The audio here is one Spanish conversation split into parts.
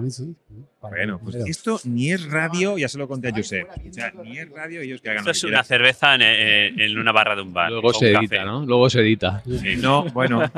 Para mí sí. Para Bueno, mí, pues pero- esto ni es radio, ya se lo conté a Josep. O sea, ni es radio, ellos que hagan Esto es una cerveza en, en- en una barra de un bar. Luego se edita, café. ¿no? Luego se edita. quieran. No, bueno.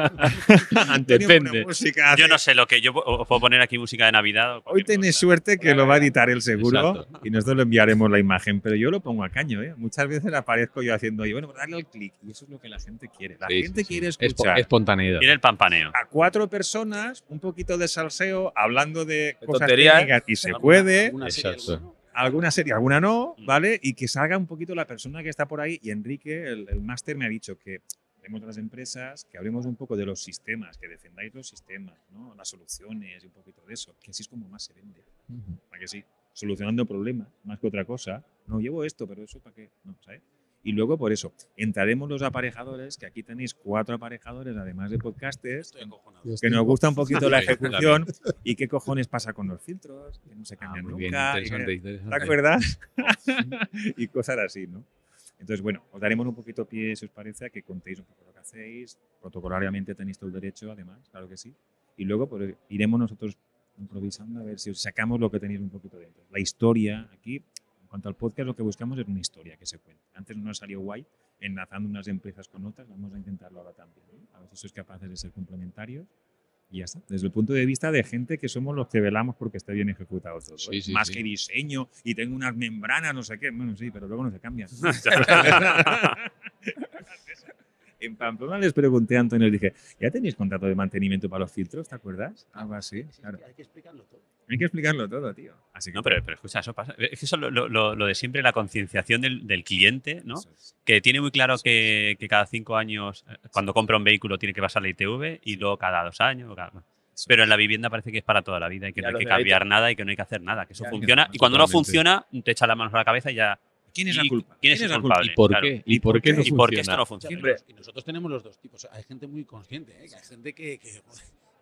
Antonio pone Depende. música, Yo no sé lo que yo os puedo poner aquí música de Navidad. o Hoy tenés cosa. suerte que lo va a editar él seguro Exacto. y nosotros le enviaremos la imagen, pero yo lo pongo a caño, ¿eh? Muchas veces aparezco yo haciendo, y bueno, pues darle al clic y eso es lo que la gente quiere. La Sí, gente sí, sí. quiere escuchar espontaneidad. Tiene el pampaneo. a cuatro personas un poquito de salseo hablando de, De cosas tonterías. técnicas y se puede, Alguna serie. ¿no? alguna serie, alguna no, Mm. ¿vale? Y que salga un poquito la persona que está por ahí. Y Enrique, el, el máster, me ha dicho que hablemos de las empresas, que hablemos un poco de los sistemas, que defendáis los sistemas, ¿no? Las soluciones y un poquito de eso, que así es como más se vende. ¿Para que sí? Solucionando problemas, más que otra cosa. No, llevo esto, pero eso para qué, no, ¿sabes? Y luego, por eso, entraremos los aparejadores, que aquí tenéis cuatro aparejadores, además de podcasters, que estoy- nos gusta un poquito la ejecución y qué cojones pasa con los filtros, que no se Ah, cambian muy bien, nunca. y interesante, interesante. ¿Te acuerdas? y cosas así, ¿no? Entonces, bueno, os daremos un poquito pie, si os parece, a que contéis un poco lo que hacéis. Protocolariamente tenéis todo el derecho, además, claro que sí. Y luego pues, iremos nosotros improvisando a ver si os sacamos lo que tenéis un poquito dentro. La historia, aquí, cuanto al podcast, lo que buscamos es una historia que se cuente. Antes no nos salió guay, enlazando unas empresas con otras, vamos a intentarlo ahora también. ¿no? A ver si sois capaces de ser complementarios. Y ya está. Desde el punto de vista de gente que somos los que velamos porque esté bien ejecutado todo. Sí, ¿eh? sí, Más sí. que diseño y tengo unas membranas, no sé qué. Bueno, sí, pero luego no se cambian. en Pamplona les pregunté a Antonio, les dije, ¿ya tenéis contrato de mantenimiento para los filtros? ¿Te acuerdas? Algo así. Claro. Hay que explicarlo todo. Hay que explicarlo todo, tío. Así que No, pero, pero escucha, eso pasa. Es que eso lo, lo- de siempre, la concienciación del, del cliente, ¿no? Es. Que tiene muy claro que, que cada cinco años, eh, cuando compra un vehículo, tiene que pasar la ITV y luego cada dos años. Pero en la vivienda parece que es para toda la vida y que Ya no hay que cambiar nada y que no hay que hacer nada, que eso Ya, funciona. Y cuando no funciona, te echa las manos a la cabeza y ya. ¿Quién es la ¿Y culpa? quién es el la culpable? ¿Y por Claro. qué? ¿Y por qué no ¿Y por qué esto funciona? no funciona? Y nosotros tenemos los dos tipos. Hay gente muy consciente, ¿eh? hay gente que, que,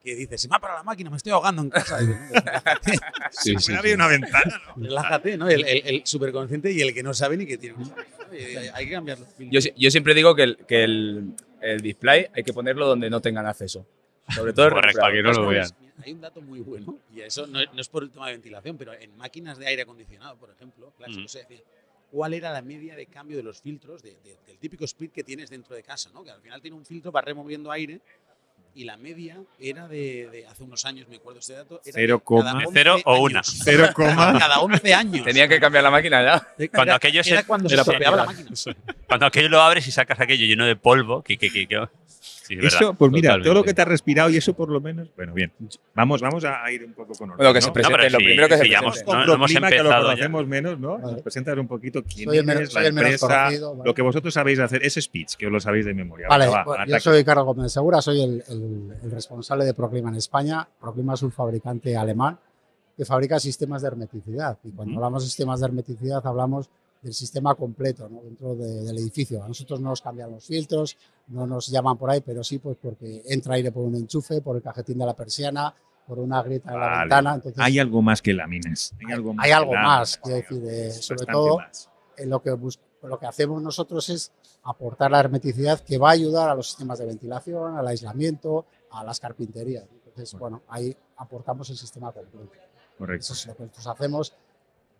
que dice, se me ha parado la máquina, me estoy ahogando en casa. Y digo, "No, relájate, Sí, sí, había sí. una ventana, ¿no? relájate, ¿no? El, el, el superconsciente y el que no sabe ni que tiene. hay, hay que cambiar los filtros. Yo, yo siempre digo que, el, que el, el display hay que ponerlo donde no tengan acceso. Sobre todo el Correcto, Para que no lo vean. Hay un dato muy bueno, y eso no, no es por el tema de ventilación, pero en máquinas de aire acondicionado, por ejemplo, clásico, Mm. se decía, ¿cuál era la media de cambio de los filtros de- de- del típico split que tienes dentro de casa? ¿no? Que al final tiene un filtro para removiendo aire y la media era de, de hace unos años, me acuerdo este dato, era Cero de coma. cada ¿De 11 cero o una? años. Cero coma. Cada 11 años. Tenía que cambiar la máquina ya. Cuando Era- aquello se- era cuando se era la máquina. Cuando aquello lo abres y sacas aquello lleno de polvo, que, que, que, que- Sí, es verdad. Eso, pues mira, todo lo que te has respirado y eso por lo menos. Bueno, bien. Vamos, vamos a ir un poco con orden. Bueno, que ¿no? se presente, pero lo sí, primero que se presente. no, no hemos Proclima, que lo empezado ya. conocemos menos, ¿no? Vale. Nos presentas un poquito quién Soy el menos- eres, soy la el menos empresa, conocido, vale. lo que vosotros sabéis hacer, ese speech, que os lo sabéis de memoria. Vale, va, pues, yo soy Carlos Gómez Segura, soy el, el- el responsable de Proclima en España. Proclima es un fabricante alemán que fabrica sistemas de hermeticidad. Y cuando hablamos de sistemas de hermeticidad hablamos del sistema completo ¿no? dentro de- del edificio. A nosotros no nos cambian los filtros, no nos llaman por ahí, pero sí pues porque entra aire por un enchufe, por el cajetín de la persiana, por una grieta en la Vale. ventana. Entonces, Hay algo más que láminas. Hay algo más. hay algo más, quiero decir, eh, sobre todo en lo que, lo que hacemos nosotros es aportar la hermeticidad que va a ayudar a los sistemas de ventilación, al aislamiento, a las carpinterías. Entonces, bueno, ahí aportamos el sistema completo. Correcto. Eso es lo que nosotros hacemos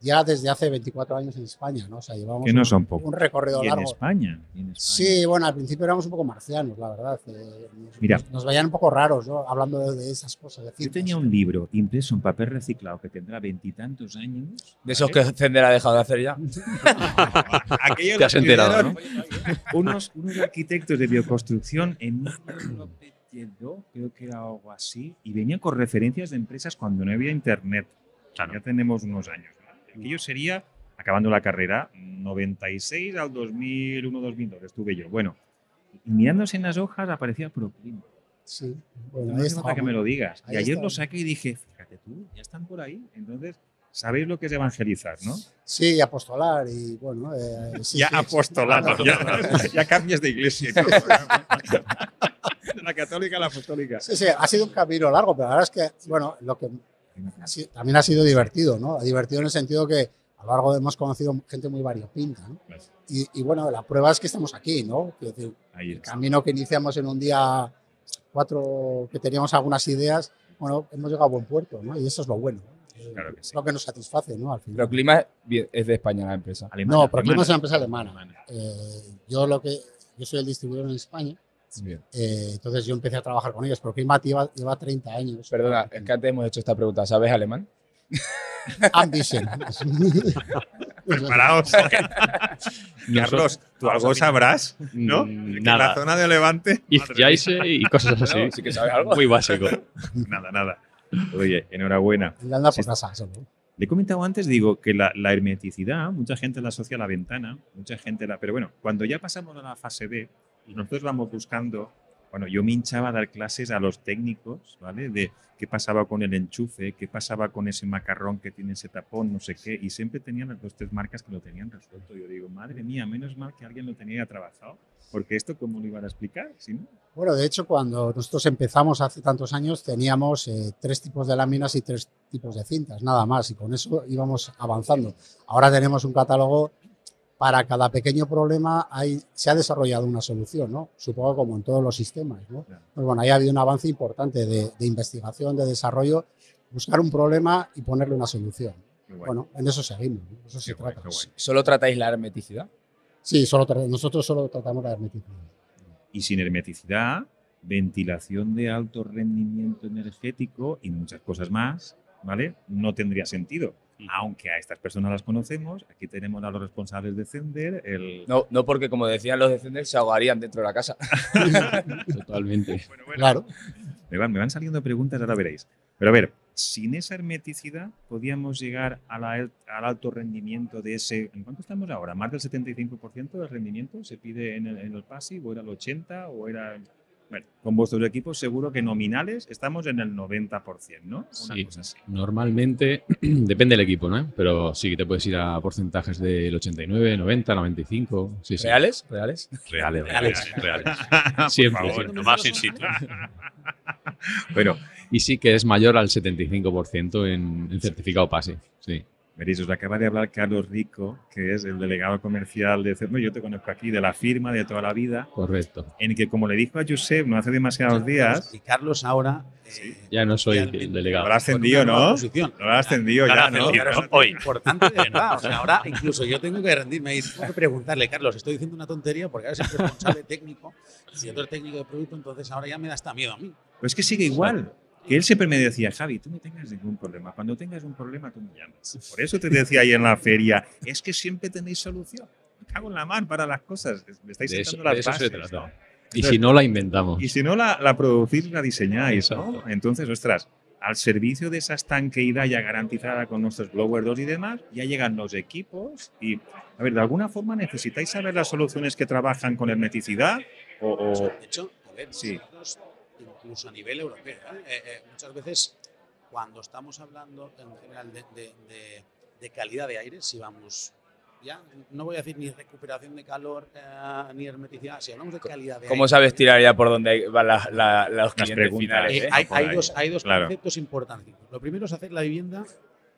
ya desde hace 24 años en España, ¿no? O sea, llevamos Que no un, son pocos. un recorrido Y en largo. España. y en España. Sí, bueno, al principio éramos un poco marcianos, la verdad. eh, nos, Mira. nos- nos veían un poco raros, ¿no? Hablando de, de esas cosas. de Yo tenía un libro impreso en papel reciclado que tendrá veintitantos años. De esos que Zender ha dejado de hacer ya. Aquello Te has enterado, escribieron Unos, unos arquitectos de bioconstrucción en 1992, creo que era algo así, y venían con referencias de empresas cuando no había internet. Claro. Ya tenemos unos años. Aquello sería, acabando la carrera, 96 al 2001-2002, estuve yo. Bueno, y mirándose en las hojas aparecía Proclima. Sí, bueno, No hace falta que me lo digas. Y Ahí ayer está. lo saqué y dije, fíjate tú, ya están por ahí. Entonces, sabéis lo que es evangelizar, ¿no? Sí, y apostolar y bueno. eh, sí, ya sí. apostolado, ya, ya cambias de iglesia. y de la católica a la apostólica. Sí, sí, ha sido un camino largo, pero la verdad es que, bueno, lo que sido- también ha sido divertido, ¿no? Divertido en el sentido que a lo largo hemos conocido gente muy variopinta, ¿no? Y, y, bueno, la prueba es que estamos aquí, ¿no? Quiero decir, el camino que iniciamos en un día, cuatro que teníamos algunas ideas, bueno, hemos llegado a buen puerto, ¿no? Y eso es lo bueno. Claro que sí. Es lo que nos satisface, ¿no? Al final. Proclima bien- es de España la empresa. Alemana, No, Proclima es una alemana. empresa alemana. Eh, yo lo que yo soy el distribuidor en España, Bien. eh, entonces yo empecé a trabajar con ellos. Proclima lleva, lleva 30 años. Perdona, es que antes hemos hecho esta pregunta. ¿Sabes alemán? Ambition. Preparaos. Carlos, tú algo sabrás, ¿no? Mm, en la Nada. zona de Levante. Jaise y cosas así. No, sí que sabes algo. Muy básico. Nada, nada. Oye, enhorabuena. Y anda Sí. por casa solo. Le he comentado antes, digo, que la, la hermeticidad, mucha gente la asocia a la ventana, mucha gente la... Pero bueno, cuando ya pasamos a la fase B, nosotros vamos buscando... Bueno, yo me hinchaba a dar clases a los técnicos, ¿vale? De qué pasaba con el enchufe, qué pasaba con ese macarrón que tiene ese tapón, no sé qué, y siempre tenían las dos, tres marcas que lo tenían resuelto. Yo digo, madre mía, menos mal que alguien lo tenía trabajado, porque esto, ¿cómo lo iban a explicar? Si no? Bueno, de hecho, cuando nosotros empezamos hace tantos años, teníamos eh, tres tipos de láminas y tres tipos de cintas, nada más, y con eso íbamos avanzando. Ahora tenemos un catálogo para cada pequeño problema, hay, se ha desarrollado una solución, ¿no? Supongo como en todos los sistemas, ¿no? Claro. Pues bueno, ahí ha habido un avance importante de, de investigación, de desarrollo, buscar un problema y ponerle una solución. Bueno, en eso seguimos, ¿no? Eso se guay, trata. ¿Solo tratáis la hermeticidad? Sí, solo nosotros solo tratamos la hermeticidad. y sin hermeticidad, ventilación de alto rendimiento energético y muchas cosas más, ¿vale? No tendría sentido. Aunque a estas personas las conocemos, aquí tenemos a los responsables de Zender, el... No, no porque, como decían los descendentes, se ahogarían dentro de la casa. Totalmente. Bueno, bueno, Claro. Me van, me van saliendo preguntas, ahora veréis. Pero a ver, sin esa hermeticidad, podíamos llegar a la al- al alto rendimiento de ese... ¿En cuánto estamos ahora? ¿Más del 75% del rendimiento se pide en el, en el PASI? ¿O era el 80%? ¿O era...? Bueno, con vuestros equipos seguro que nominales estamos en el 90%, ¿no? Una Sí. cosa así. Normalmente, depende del equipo, ¿no? Pero sí que te puedes ir a porcentajes del 89, 90, 95. Sí, sí. ¿Reales? ¿Reales? Reales, Reales. reales, reales. Por Siempre. favor. siempre. Nomás in situ. Bueno, Y sí que es mayor al 75% en, en certificado PASE. Sí. Veréis, os acaba de hablar Carlos Rico, que es el delegado comercial de CERMO. Yo te conozco aquí de la firma de toda la vida, Correcto. en que, como le dijo a Josep no hace demasiados días, Y Carlos ahora. eh, Sí. Ya no soy realmente el delegado. Una ascendido, ¿no? lo ha ascendido Lo ya, ¿no? Hoy. Importante de verdad. O sea, ahora incluso yo tengo que rendirme y tengo que preguntarle, Carlos, estoy diciendo una tontería porque ahora soy responsable técnico es técnico de producto, entonces ahora ya me da hasta miedo a mí. Pero es que sigue igual. Que él siempre me decía, Javi, tú no tengas ningún problema. Cuando tengas un problema, tú me llamas. Por eso te decía ahí en la feria, es que siempre tenéis solución. Me cago en la mar para las cosas. Me estáis De eso, las de eso se bases, trata. ¿no? Y si no, la inventamos. Y si no, la, la producís, la diseñáis, ¿no? Entonces, ostras, al servicio de esa estanqueidad ya garantizada con nuestros Blower 2 y demás, ya llegan los equipos y, a ver, de alguna forma necesitáis saber las soluciones que trabajan con hermeticidad o... o- De hecho, a ver, Sí. nosotros, incluso a nivel europeo, ¿eh? Eh, eh, muchas veces cuando estamos hablando en general de, de- de- de calidad de aire, si vamos, ya no voy a decir ni recuperación de calor eh, ni hermeticidad, si hablamos de calidad de ¿Cómo aire, sabes tirar ya por donde van la- la- los clientes preguntas. finales? eh, eh? hay, hay ahí. dos, hay dos Claro. conceptos importantes. Lo primero es hacer la vivienda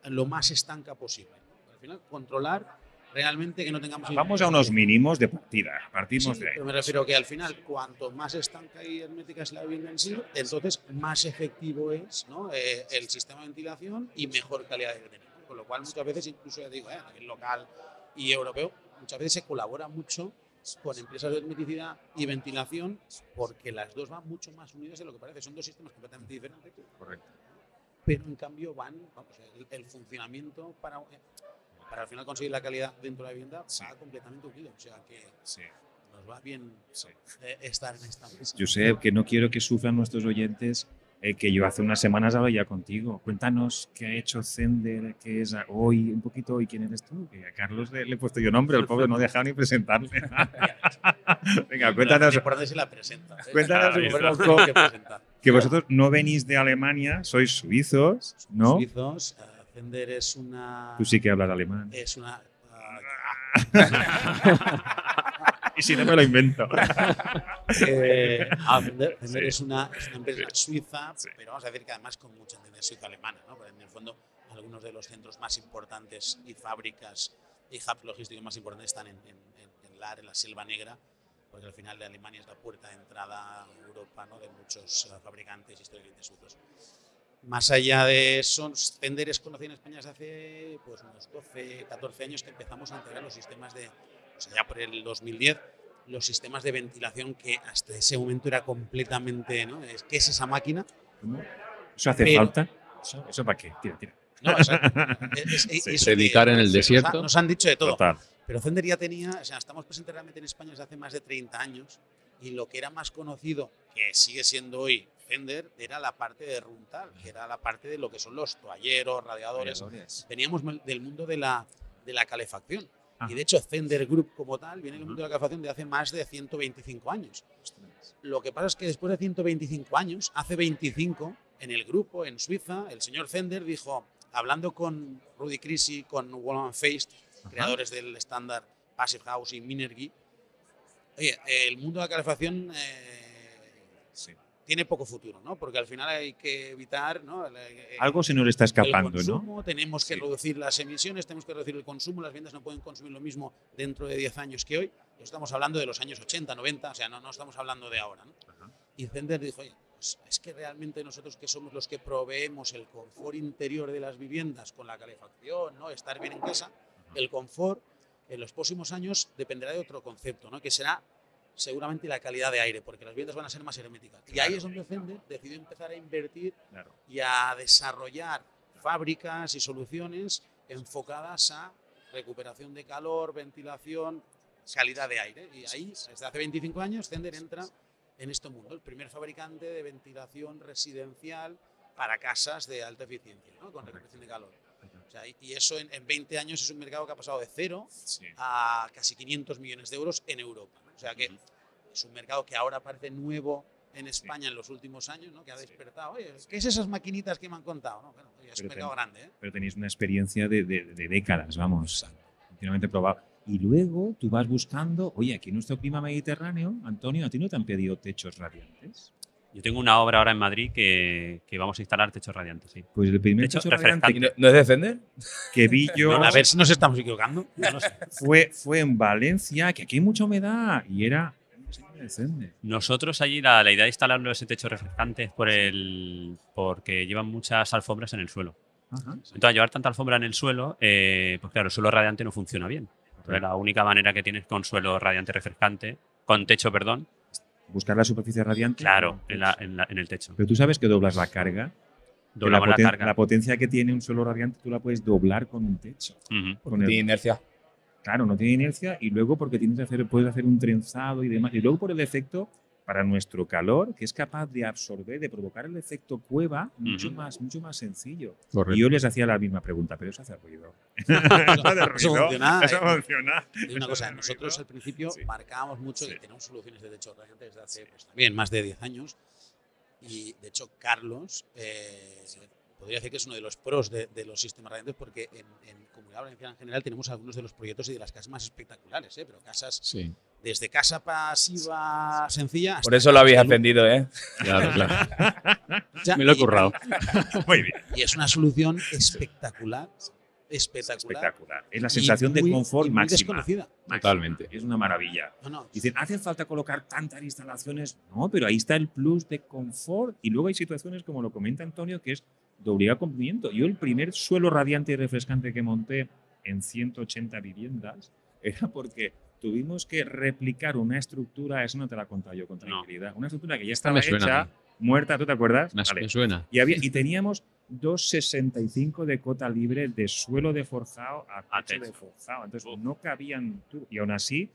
lo más estanca posible. Al final, controlar realmente que no tengamos... Vamos a unos mínimos de partida, partimos Sí, de ahí. pero me refiero que al final, cuanto más estanca y hermética es la vivienda en sí, entonces más efectivo es ¿no? Eh, el sistema de ventilación y mejor calidad de aire. Con lo cual, muchas veces, incluso ya digo, eh, a nivel local y europeo, muchas veces se colabora mucho con empresas de hermeticidad y ventilación porque las dos van mucho más unidas de lo que parece. Son dos sistemas completamente diferentes, Correcto. pero en cambio van, vamos, el, el funcionamiento para, para al final conseguir la calidad dentro de la vivienda va completamente unido. O sea que Sí, nos va bien sí. eh, estar en esta mesa. Yo sé que no quiero que sufran nuestros oyentes eh, que yo hace unas semanas hablaba ya contigo. Cuéntanos qué ha hecho Zender, qué es hoy, un poquito hoy quién eres tú. Que a Carlos le, le he puesto yo nombre, el pobre no ha dejado ni presentarle. Venga, cuéntanos es si la presenta. ¿eh? Cuéntanos un Primero poco. que que vosotros no venís de Alemania, sois suizos, ¿no? Suizos, eh, Zender es una. Tú sí que hablas alemán. Es una. Y si no me lo invento. eh, Sí. es, una, es una empresa suiza, Sí. pero vamos a decir que además con mucha tendencia suizo-alemana. ¿no? Porque en el fondo, algunos de los centros más importantes y fábricas y hubs logísticos más importantes están en, en, en, en Lar, en la Selva Negra, porque al final de Alemania es la puerta de entrada a Europa ¿no? de muchos eh, fabricantes históricamente suizos. Más allá de eso, Fender es conocido en España desde hace pues, unos 12, 14 años que empezamos a integrar los sistemas de, o sea, ya por el 2010, los sistemas de ventilación que hasta ese momento era completamente, ¿no? Es, ¿Qué es esa máquina? ¿Cómo? ¿Eso hace Pero- falta? ¿Eso, eso para qué? Tira, tira. No, o sea, es- es- Predicar que- en el nos ha- desierto. Nos han dicho de todo. Total. Pero Fender ya tenía, o sea, estamos presentes realmente en España desde hace más de 30 años y lo que era más conocido, que sigue siendo hoy Fender, era la parte de Runtal, que era la parte de lo que son los toalleros, radiadores. Radiadores. Veníamos del mundo de la, de la calefacción. Ajá. Y de hecho, Fender Group como tal viene del mundo de la calefacción de hace más de 125 años. Lo que pasa es que después de 125 años, hace 25, en el grupo, en Suiza, el señor Fender dijo, hablando con Rudy Crisi, con Wallman Feist, creadores del estándar Passive House y Minergy, oye, el mundo de la calefacción eh, Sí. Tiene poco futuro, ¿no? Porque al final hay que evitar, ¿no? El- el- Algo se nos está escapando, el ¿no? consumo, tenemos que Sí. reducir las emisiones, tenemos que reducir el consumo, las ventas no pueden consumir lo mismo dentro de 10 años que hoy. Estamos hablando de los años 80, 90, o sea, no, no estamos hablando de ahora. ¿no? Ajá. Y Zender dijo, oye, pues es que realmente nosotros que somos los que proveemos el confort interior de las viviendas con la calefacción, ¿no? estar bien en casa, el confort en los próximos años dependerá de otro concepto, ¿no? que será seguramente la calidad de aire, porque las viviendas van a ser más herméticas. Y ahí es donde Fender decidió empezar a invertir Claro. y a desarrollar fábricas y soluciones enfocadas a recuperación de calor, ventilación, calidad de aire. Y ahí, desde hace 25 años, Zender entra en este mundo, el primer fabricante de ventilación residencial para casas de alta eficiencia, ¿no? con recuperación de calor. O sea, y- y eso en, en 20 años es un mercado que ha pasado de cero Sí. a casi 500 millones de euros en Europa. O sea que Ujú. es un mercado que ahora parece nuevo en España en los últimos años, ¿no? que ha Sí. despertado. Oye, ¿qué es esas maquinitas que me han contado? No, bueno, oye, es Pero un mercado ten- grande. ¿eh? Pero tenéis una experiencia de, de- de décadas, vamos, continuamente probado. Y luego tú vas buscando, oye, aquí en nuestro clima mediterráneo, Antonio, ¿a ti no te han pedido techos radiantes? Yo tengo una obra ahora en Madrid que, que vamos a instalar techos radiantes, sí. Pues el primer Techo techo radiante ¿Y no, no es de Fender? que vi yo A ver si nos estamos equivocando. No lo sé. fue, fue en Valencia, que aquí hay mucha humedad, y era. Nosotros allí la, la idea de instalarlo ese techo refrescante es por el, porque llevan muchas alfombras en el suelo. Ajá. Entonces, al llevar tanta alfombra en el suelo, eh, pues claro, el suelo radiante no funciona bien. Entonces, la única manera que tienes con suelo radiante refrescante, con techo, perdón, Buscar la superficie radiante. claro, en, la- en la- en el techo. Pero tú sabes que doblas la carga. Doblamos la, carga. la potencia que tiene un suelo radiante tú la puedes doblar con un techo. Con el- Tiene inercia. Claro, no tiene inercia y luego porque tienes que hacer, puedes hacer un trenzado y demás. Y luego por el efecto para nuestro calor, que es capaz de absorber, de provocar el efecto cueva mucho, más, mucho más sencillo. Correcto. Y yo les hacía la misma pregunta, pero eso hace ruido. Eso funciona, Eso eh. funciona. Y una cosa, nosotros al principio Sí. marcábamos mucho Sí. que tenemos soluciones de techo radiante desde hace pues, también más de 10 años. Y de hecho, Carlos eh, podría decir que es uno de los pros de, de los sistemas radiantes porque en, en Comunidad Valenciana en general tenemos algunos de los proyectos y de las casas más espectaculares, ¿eh? pero casas Sí, desde casa pasiva sencilla hasta Por eso lo habéis aprendido, ¿eh? claro, claro. Ya, Me lo he y- currado. Muy bien. Y es una solución espectacular, espectacular. Espectacular. Es la sensación muy- de confort muy máxima. desconocida. Máxima. Totalmente. Es una maravilla. No, no, Dicen, ¿hace falta colocar tantas instalaciones? No, pero ahí está el plus de confort. Y luego hay situaciones, como lo comenta Antonio, que es de obligado cumplimiento. Yo el primer suelo radiante y refrescante que monté en 180 viviendas era porque tuvimos que replicar una estructura, eso no te la he contado yo con No. tranquilidad, una estructura que ya Esta estaba me suena a hecha, muerta, ¿tú te acuerdas? Me, Vale. me suena. Y, había, y teníamos 2,65 de cota libre de suelo de forjado a techo de forjado. Entonces Uf. no cabían. Y aún así,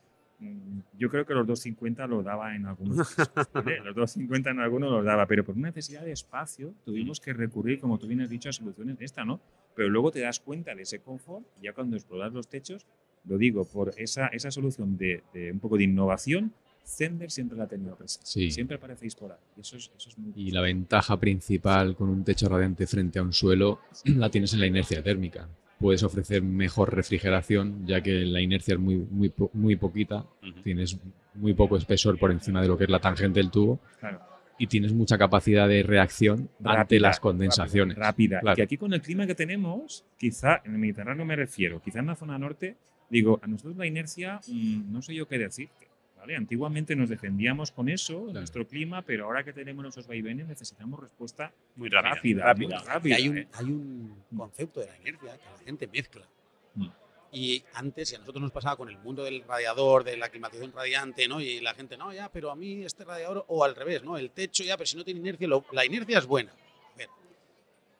yo creo que los 2,50 lo daba en algunos casos, ¿vale? Los 2,50 en algunos los daba, pero por una necesidad de espacio tuvimos que recurrir, como tú bien has dicho, a soluciones de esta, ¿no? Pero luego te das cuenta de ese confort y ya cuando exploras los techos, lo digo, por esa, esa solución de, de un poco de innovación, Zender siempre la ha tenido presente. Sí. Siempre aparecéis por ahí. Y eso es, eso es muy Y la ventaja principal con un techo radiante frente a un suelo la tienes en la inercia térmica. Puedes ofrecer mejor refrigeración, ya que la inercia es muy, muy, muy poquita. Tienes muy poco espesor por encima de lo que es la tangente del tubo Claro. y tienes mucha capacidad de reacción ante las condensaciones. Rápida. Claro. Que aquí con el clima que tenemos, quizá en el Mediterráneo me refiero, quizá en la zona norte, digo, a nosotros la inercia, mm, no sé yo qué decirte. Antiguamente nos defendíamos con eso, Claro. nuestro clima, pero ahora que tenemos nuestros vaivenes necesitamos respuesta Muy rápido. rápida. Rápida. muy rápida, hay un, ¿eh? hay un concepto de la inercia que la gente mezcla. Mm. Y antes, y a nosotros nos pasaba con el mundo del radiador, de la climatización radiante, ¿no? Y la gente, no, ya, pero a mí este radiador, o al revés, ¿no? El techo, ya, pero si no tiene inercia, lo- la inercia es buena. A ver,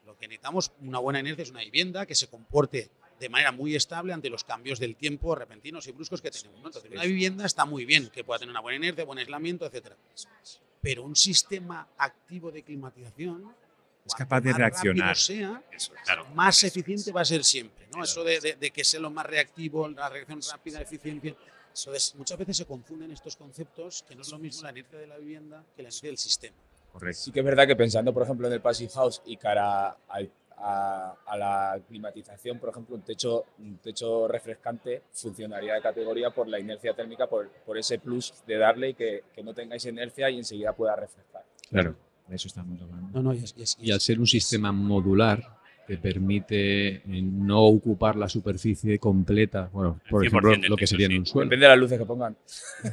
lo que necesitamos, una buena inercia es una vivienda que se comporte de manera muy estable ante los cambios del tiempo repentinos y bruscos que tenemos. ¿no? Entonces, una vivienda está muy bien, que pueda tener una buena inercia, buen aislamiento, etcétera. Pero un sistema activo de climatización Es capaz de más rápido reaccionar. sea, Eso es. Claro. más eficiente va a ser siempre. ¿no? Eso de, de- de que sea lo más reactivo, la reacción rápida, eficiencia. Entonces, muchas veces se confunden estos conceptos, que no es lo mismo la inercia de la vivienda que la inercia del sistema. Correcto. Sí que es verdad que pensando, por ejemplo, en el Passive House y cara al- a, a la climatización, por ejemplo, un techo, un techo refrescante funcionaría de categoría por la inercia térmica, por, por ese plus de darle y que, que no tengáis inercia y enseguida pueda refrescar. Claro, de eso estamos hablando. No, no, y, es- y es- Y al ser un sistema modular, te permite eh, no ocupar la superficie completa, bueno, por 100% ejemplo, lo que sería en un suelo. Depende de las luces que pongan.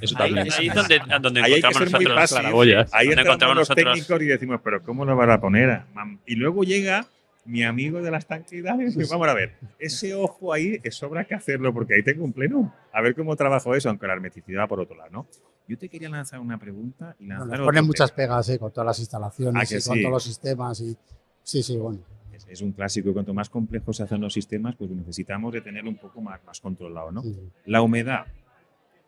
Eso Ahí, también. ahí es donde, donde Ahí hay que encontramos ser muy nosotros fácil. claraboyas. Ahí encontramos los nosotros técnicos y decimos, pero ¿cómo lo van a poner? Y luego llega mi amigo de las dice, vamos a ver, ese ojo ahí es sobra que hacerlo porque ahí tengo un pleno. A ver cómo trabajo eso, aunque la hermeticidad por otro lado, ¿no? Yo te quería lanzar una pregunta y lanzar otro ponen muchas pegas eh, con todas las instalaciones Ah, y con sí. todos los sistemas. Y, sí, sí, bueno. Es, es un clásico, cuanto más complejos se hacen los sistemas, pues necesitamos de tenerlo un poco más, más controlado, ¿no? sí. La humedad,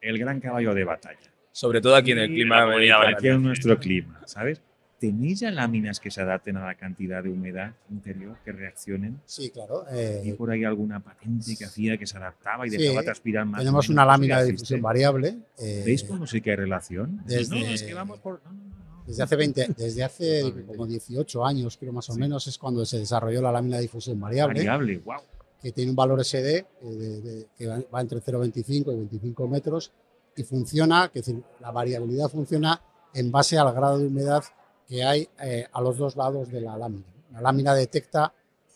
el gran caballo de batalla. Sobre todo aquí en el clima. Aquí en nuestro clima, ¿sabes? ¿Tenéis ya láminas que se adapten a la cantidad de humedad interior que reaccionen? Sí, claro. ¿Y eh, por ahí alguna patente que hacía que se adaptaba y Sí, dejaba transpirar más? tenemos una ¿Eso lámina de difusión variable. eh, ¿Veis cómo sí que hay relación? desde- No, es que vamos por... no, no. Desde hace 20, desde hace como 18 años, creo más o Sí. menos, es cuando se desarrolló la lámina de difusión variable, Variable, wow. que tiene un valor SD eh, de- de- que va entre 0,25 y 25 metros y funciona, que la variabilidad funciona en base al grado de humedad que hay eh, a los dos lados de la lámina. La lámina detecta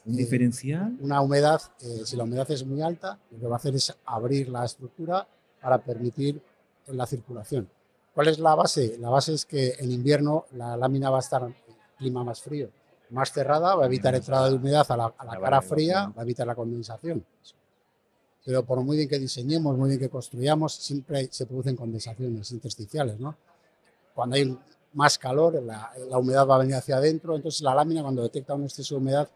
Eh, diferencial. una humedad, eh, si la humedad es muy alta, lo que va a hacer es abrir la estructura para permitir la circulación. ¿Cuál es la base? La base es que en invierno la lámina va a estar en clima más frío, más cerrada, va a evitar entrada de humedad a la, a la La cara fría, va a evitar la condensación. Pero por muy bien que diseñemos, muy bien que construyamos, siempre se producen condensaciones intersticiales. ¿no? Cuando hay más calor, la, la humedad va a venir hacia adentro, entonces la lámina cuando detecta un exceso de humedad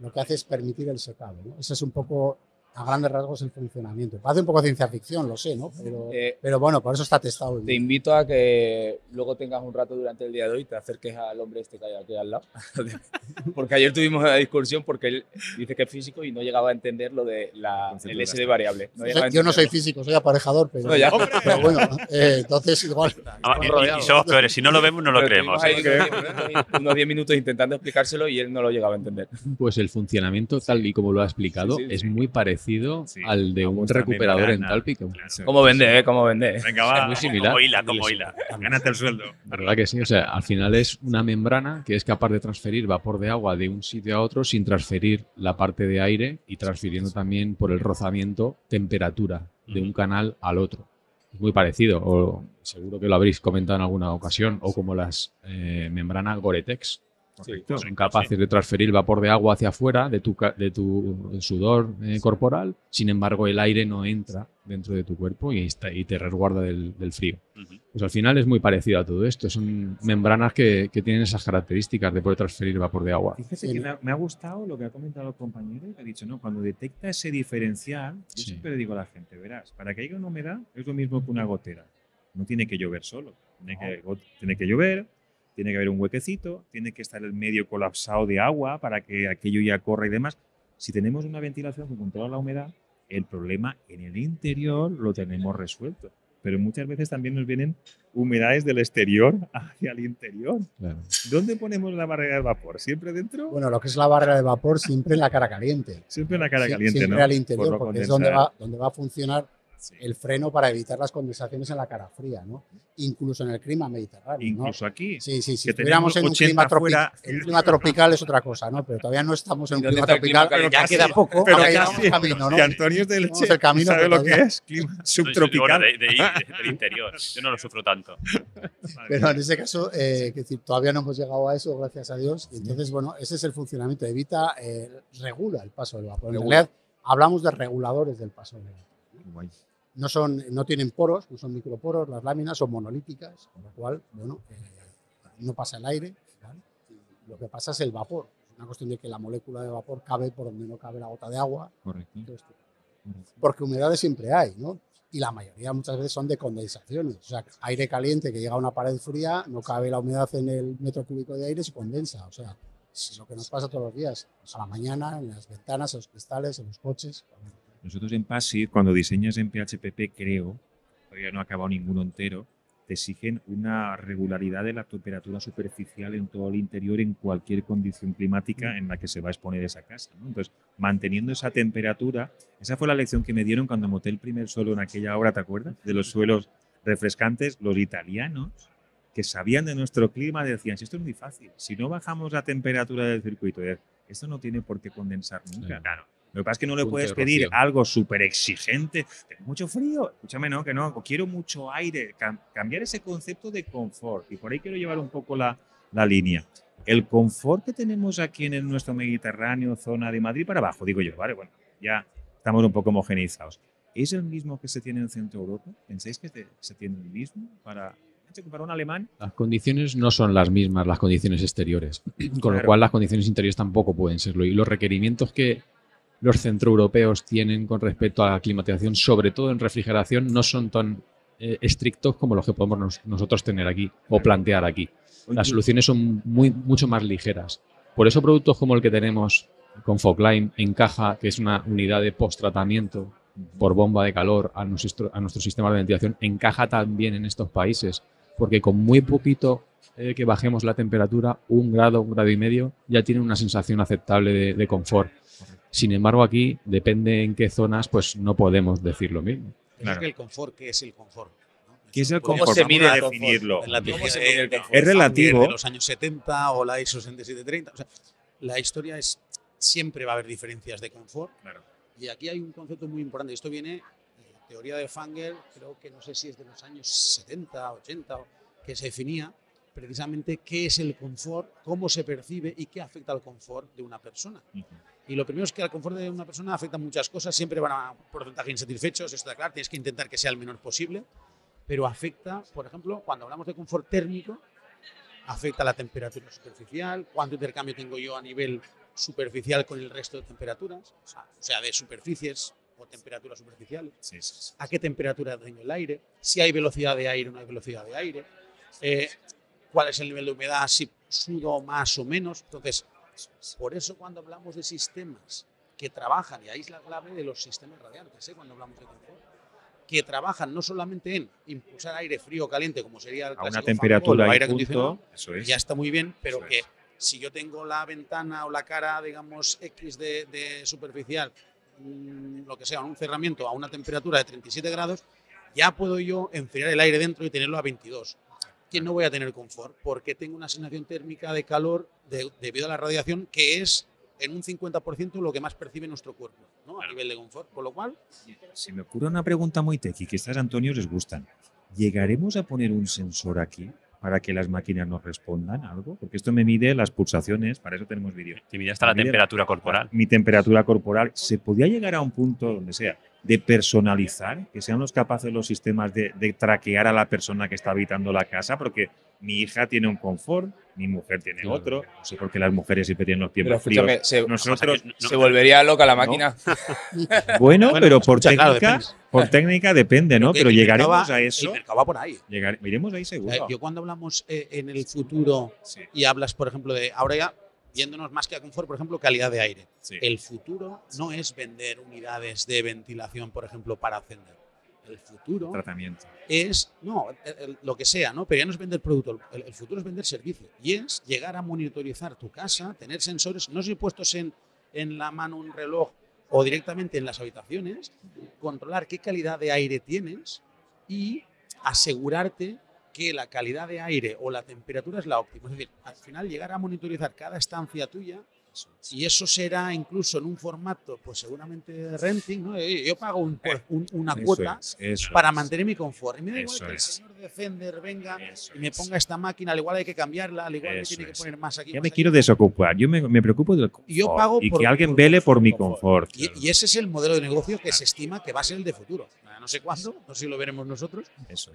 lo que hace es permitir el secado. Ese es un poco, a grandes rasgos, el funcionamiento. Parece un poco ciencia ficción, lo sé, ¿no? Pero, Eh, pero bueno, por eso está testado. Te invito a que luego tengas un rato durante el día de hoy y te acerques al hombre este que hay aquí al lado. porque ayer tuvimos una discusión porque él dice que es físico y no llegaba a entender lo de la, el S de variable. No llegaba a Yo no soy físico, soy aparejador, pero, No, ya. pero bueno, eh, entonces igual. Ah, y- y, somos peores. Si no lo vemos, no lo Pero creemos. estuvimos ¿eh? ahí unos diez minutos- unos 10 minutos intentando explicárselo y él no lo llegaba a entender. Pues el funcionamiento, tal y como lo ha explicado, Sí, sí, es sí. muy parecido Sí, al de un recuperador membrana. entálpico. Claro. ¿Cómo vende, eh? ¿Cómo vende? Venga, va. muy similar. Como hila, como hila. Gánate el sueldo. ¿Verdad que sí? O sea, al final es una membrana que es capaz de transferir vapor de agua de un sitio a otro sin transferir la parte de aire y transfiriendo también por el rozamiento temperatura de un canal al otro. Es muy parecido, o seguro que lo habréis comentado en alguna ocasión, o como las eh, membranas Gore-Tex. Correcto. Son capaces de transferir vapor de agua hacia afuera de tu, ca- de tu sudor eh, corporal, sin embargo el aire no entra dentro de tu cuerpo y, está, y te resguarda del, del frío. Pues al final es muy parecido a todo esto. Son membranas que, que tienen esas características de poder transferir vapor de agua. Fíjese Sí. que me ha, me ha gustado lo que ha comentado el compañero ha dicho, no, cuando detecta ese diferencial, yo Sí. siempre le digo a la gente, verás, para que haya una humedad es lo mismo que una gotera. No tiene que llover solo. Tiene que, go- tiene que llover, tiene que haber un huequecito, tiene que estar el medio colapsado de agua para que aquello ya corra y demás. Si tenemos una ventilación que controla la humedad, el problema en el interior lo tenemos resuelto. Pero muchas veces también nos vienen humedades del exterior hacia el interior. Claro. ¿Dónde ponemos la barrera de vapor? ¿Siempre dentro? Bueno, lo que es la barrera de vapor siempre en la cara caliente. Siempre en la cara caliente, siempre ¿no? al interior, Por porque es donde va, donde va a funcionar Sí. el freno para evitar las condensaciones en la cara fría, ¿no? Incluso en el clima mediterráneo, ¿no? Incluso aquí. Sí, sí, si que estuviéramos en un clima, 80 tropi- fuera. un clima tropical es otra cosa, ¿no? Pero todavía no estamos en un ¿Y clima el tropical, caliente? ya queda poco, pero ahora casi. camino, ¿no? Que Antonio es el camino, ¿sabe pero lo que es? Clima subtropical. de, de- de- del interior. Yo no lo sufro tanto. Pero en ese caso, eh, que decir, todavía no hemos llegado a eso, gracias a Dios. Y entonces, bueno, ese es el funcionamiento. Evita, eh, regula el paso del vapor. En realidad, hablamos de reguladores del paso del vapor. No, son, no tienen poros, no son microporos, las láminas son monolíticas, con lo cual, bueno, eh, no pasa el aire, lo que pasa es el vapor. Es una cuestión de que la molécula de vapor cabe por donde no cabe la gota de agua. Correcto. Porque humedades siempre hay, ¿no? Y la mayoría muchas veces son de condensaciones. O sea, aire caliente que llega a una pared fría, no cabe la humedad en el metro cúbico de aire, se condensa. O sea, es lo que nos pasa todos los días. A la mañana, en las ventanas, en los cristales, en los coches. Nosotros en Passive, cuando diseñas en PHPP, creo, todavía no ha acabado ninguno entero, te exigen una regularidad de la temperatura superficial en todo el interior en cualquier condición climática en la que se va a exponer esa casa. ¿no? Entonces, manteniendo esa temperatura, esa fue la lección que me dieron cuando monté el primer suelo en aquella obra, ¿te acuerdas? De los suelos refrescantes, los italianos, que sabían de nuestro clima, decían, si esto es muy fácil, si no bajamos la temperatura del circuito, esto no tiene por qué condensar nunca. Claro. Lo que pasa es que no le Punto puedes de pedir algo súper exigente. Tengo mucho frío. Escúchame, no, que no. Quiero mucho aire. Cam- cambiar ese concepto de confort. Y por ahí quiero llevar un poco la, la línea. El confort que tenemos aquí en el- nuestro Mediterráneo, zona de Madrid para abajo, digo yo, vale, bueno, ya estamos un poco homogeneizados. ¿Es el mismo que se tiene en Centro Europa? ¿Pensáis que se, tiene el mismo para, para un alemán? Las condiciones no son las mismas, las condiciones exteriores. Con lo cual, las condiciones interiores tampoco pueden serlo. Y los requerimientos que los centroeuropeos tienen con respecto a la climatización, sobre todo en refrigeración, no son tan eh, estrictos como los que podemos nos- nosotros tener aquí o plantear aquí. Las soluciones son muy, mucho más ligeras. Por eso productos como el que tenemos con Focline en caja, que es una unidad de post-tratamiento por bomba de calor a nuestro, a nuestro sistema de ventilación, encaja también en estos países, porque con muy poquito eh, que bajemos la temperatura, un grado, un grado y medio, ya tiene una sensación aceptable de, de confort. Sin embargo, aquí, depende en qué zonas, pues no podemos decir lo mismo. Claro. es que el confort, ¿qué es el confort? ¿Qué es el confort? se mide a definirlo. La ¿Cómo se de- mide el de confort? Es relativo. De los años 70 o la ISO 7730. O sea, la historia es. Siempre va a haber diferencias de confort. Claro. Y aquí hay un concepto muy importante. Esto viene de la teoría de Fangel, creo que no sé si es de los años 70, 80, o- que se definía precisamente qué es el confort, cómo se percibe y qué afecta al confort de una persona. Ujú. Y lo primero es que al confort de una persona afecta muchas cosas, siempre van a porcentaje insatisfechos, esto está claro, tienes que intentar que sea el menor posible, pero afecta, por ejemplo, cuando hablamos de confort térmico, afecta la temperatura superficial, cuánto intercambio tengo yo a nivel superficial con el resto de temperaturas, o sea, o sea, de superficies o temperaturas superficiales, Sí, sí, sí. a qué temperatura tengo el aire, si hay velocidad de aire o no hay velocidad de aire, eh, cuál es el nivel de humedad, si sudo más o menos. Entonces, por eso cuando hablamos de sistemas que trabajan, y ahí es la clave de los sistemas radiantes, ¿eh? cuando hablamos de confort, que trabajan no solamente en impulsar aire frío o caliente, como sería el A una temperatura aire acondicionado. Eso es. ya está muy bien, pero Eso que es. si yo tengo la ventana o la cara, digamos, X de, de superficial, mm, lo que sea, un cerramiento a una temperatura de 37 grados, ya puedo yo enfriar el aire dentro y tenerlo a 22. Que no voy a tener confort porque tengo una asignación térmica de calor de- debido a la radiación que es en un 50% lo que más percibe nuestro cuerpo, ¿no? A nivel de confort. Con lo cual, Se me ocurre una pregunta muy tequi, que estas Antonio les gustan. ¿Llegaremos a poner un sensor aquí para que las máquinas nos respondan algo? Porque esto me mide las pulsaciones, para eso tenemos vídeo. Te mide hasta la Mide temperatura corporal. Mi temperatura corporal. ¿Se podría llegar a un punto, donde sea, de personalizar? Que sean los capaces los sistemas de, de traquear a la persona que está habitando la casa, porque mi hija tiene un confort, mi mujer tiene Claro. otro. No sé por qué las mujeres siempre tienen los pies Pero fríos. se, Nosotros, No, se volvería loca la máquina. bueno, Bueno, pero por escucha, técnica, depende. por técnica depende, ¿no? Pero llegaremos a eso. El mercado va por ahí. Llegar, iremos ahí O seguro. sea, yo cuando hablamos eh, en el futuro Sí, y hablas, por ejemplo, de ahora ya yéndonos más que a confort, por ejemplo, calidad de aire. sí. El futuro no es vender unidades de ventilación, por ejemplo, para ascender. El futuro tratamiento. es, no, el- el- lo que sea, ¿no? Pero ya no es vender producto, el, el futuro es vender servicio. Y es llegar a monitorizar tu casa, tener sensores, no sé puestos en, en la mano un reloj o directamente en las habitaciones, controlar qué calidad de aire tienes y asegurarte que la calidad de aire o la temperatura es la óptima. Es decir, al final llegar a monitorizar cada estancia tuya y eso será incluso en un formato, pues seguramente renting, ¿no? Yo pago un- por- un- una Eso cuota es, eso para es. mantener mi confort. Y me da igual Eso que el señor de Fender venga y me ponga esta máquina, al igual hay que cambiarla, al igual me tiene que poner más aquí. Más me allá. quiero desocupar. Yo me, me preocupo del confort. Yo pago y por- que alguien por vele por mi confort. Y, y ese es el modelo de negocio que se estima que va a ser el de futuro. No sé cuándo, no sé si lo veremos nosotros,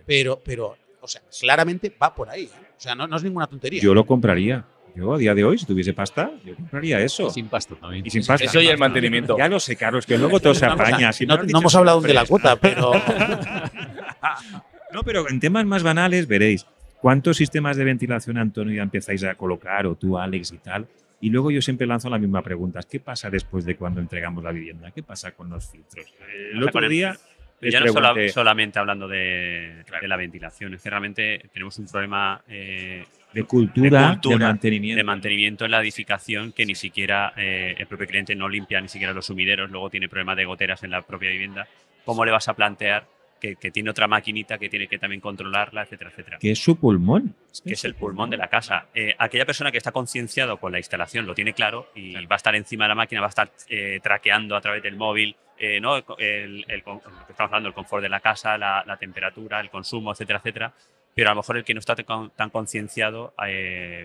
pero, pero o sea, claramente va por ahí. ¿eh? O sea, no, no es ninguna tontería. Yo lo compraría. Yo a día de hoy, si tuviese pasta, yo compraría eso. Sin pasta también. Y sin pasta. Eso y el mantenimiento. Ya lo sé, Carlos, que luego todo se No, apaña. no, Si no, hemos hablado aún de la cuota, pero No, pero en temas más banales veréis cuántos sistemas de ventilación, Antonio, ya empezáis a colocar, o tú, Alex y tal. Y luego yo siempre lanzo la misma pregunta. ¿Qué pasa después de cuando entregamos la vivienda? ¿Qué pasa con los filtros? El otro día ya no solamente hablando de, Claro. de la ventilación, es que realmente tenemos un problema eh, de cultura, de, mantenimiento. de mantenimiento en la edificación que ni siquiera eh, el propio cliente no limpia ni siquiera los sumideros, luego tiene problemas de goteras en la propia vivienda. ¿Cómo le vas a plantear que, que tiene otra maquinita que tiene que también controlarla, etcétera, etcétera? que es su pulmón. que es el pulmón de la casa. Eh, aquella persona que está concienciado con la instalación lo tiene claro y va a estar encima de la máquina, va a estar eh, traqueando a través del móvil, eh, ¿no? el, el- con- lo que estamos hablando, el confort de la casa, la, la temperatura, el consumo, etcétera, etcétera. Pero a lo mejor el que no está tan tan concienciado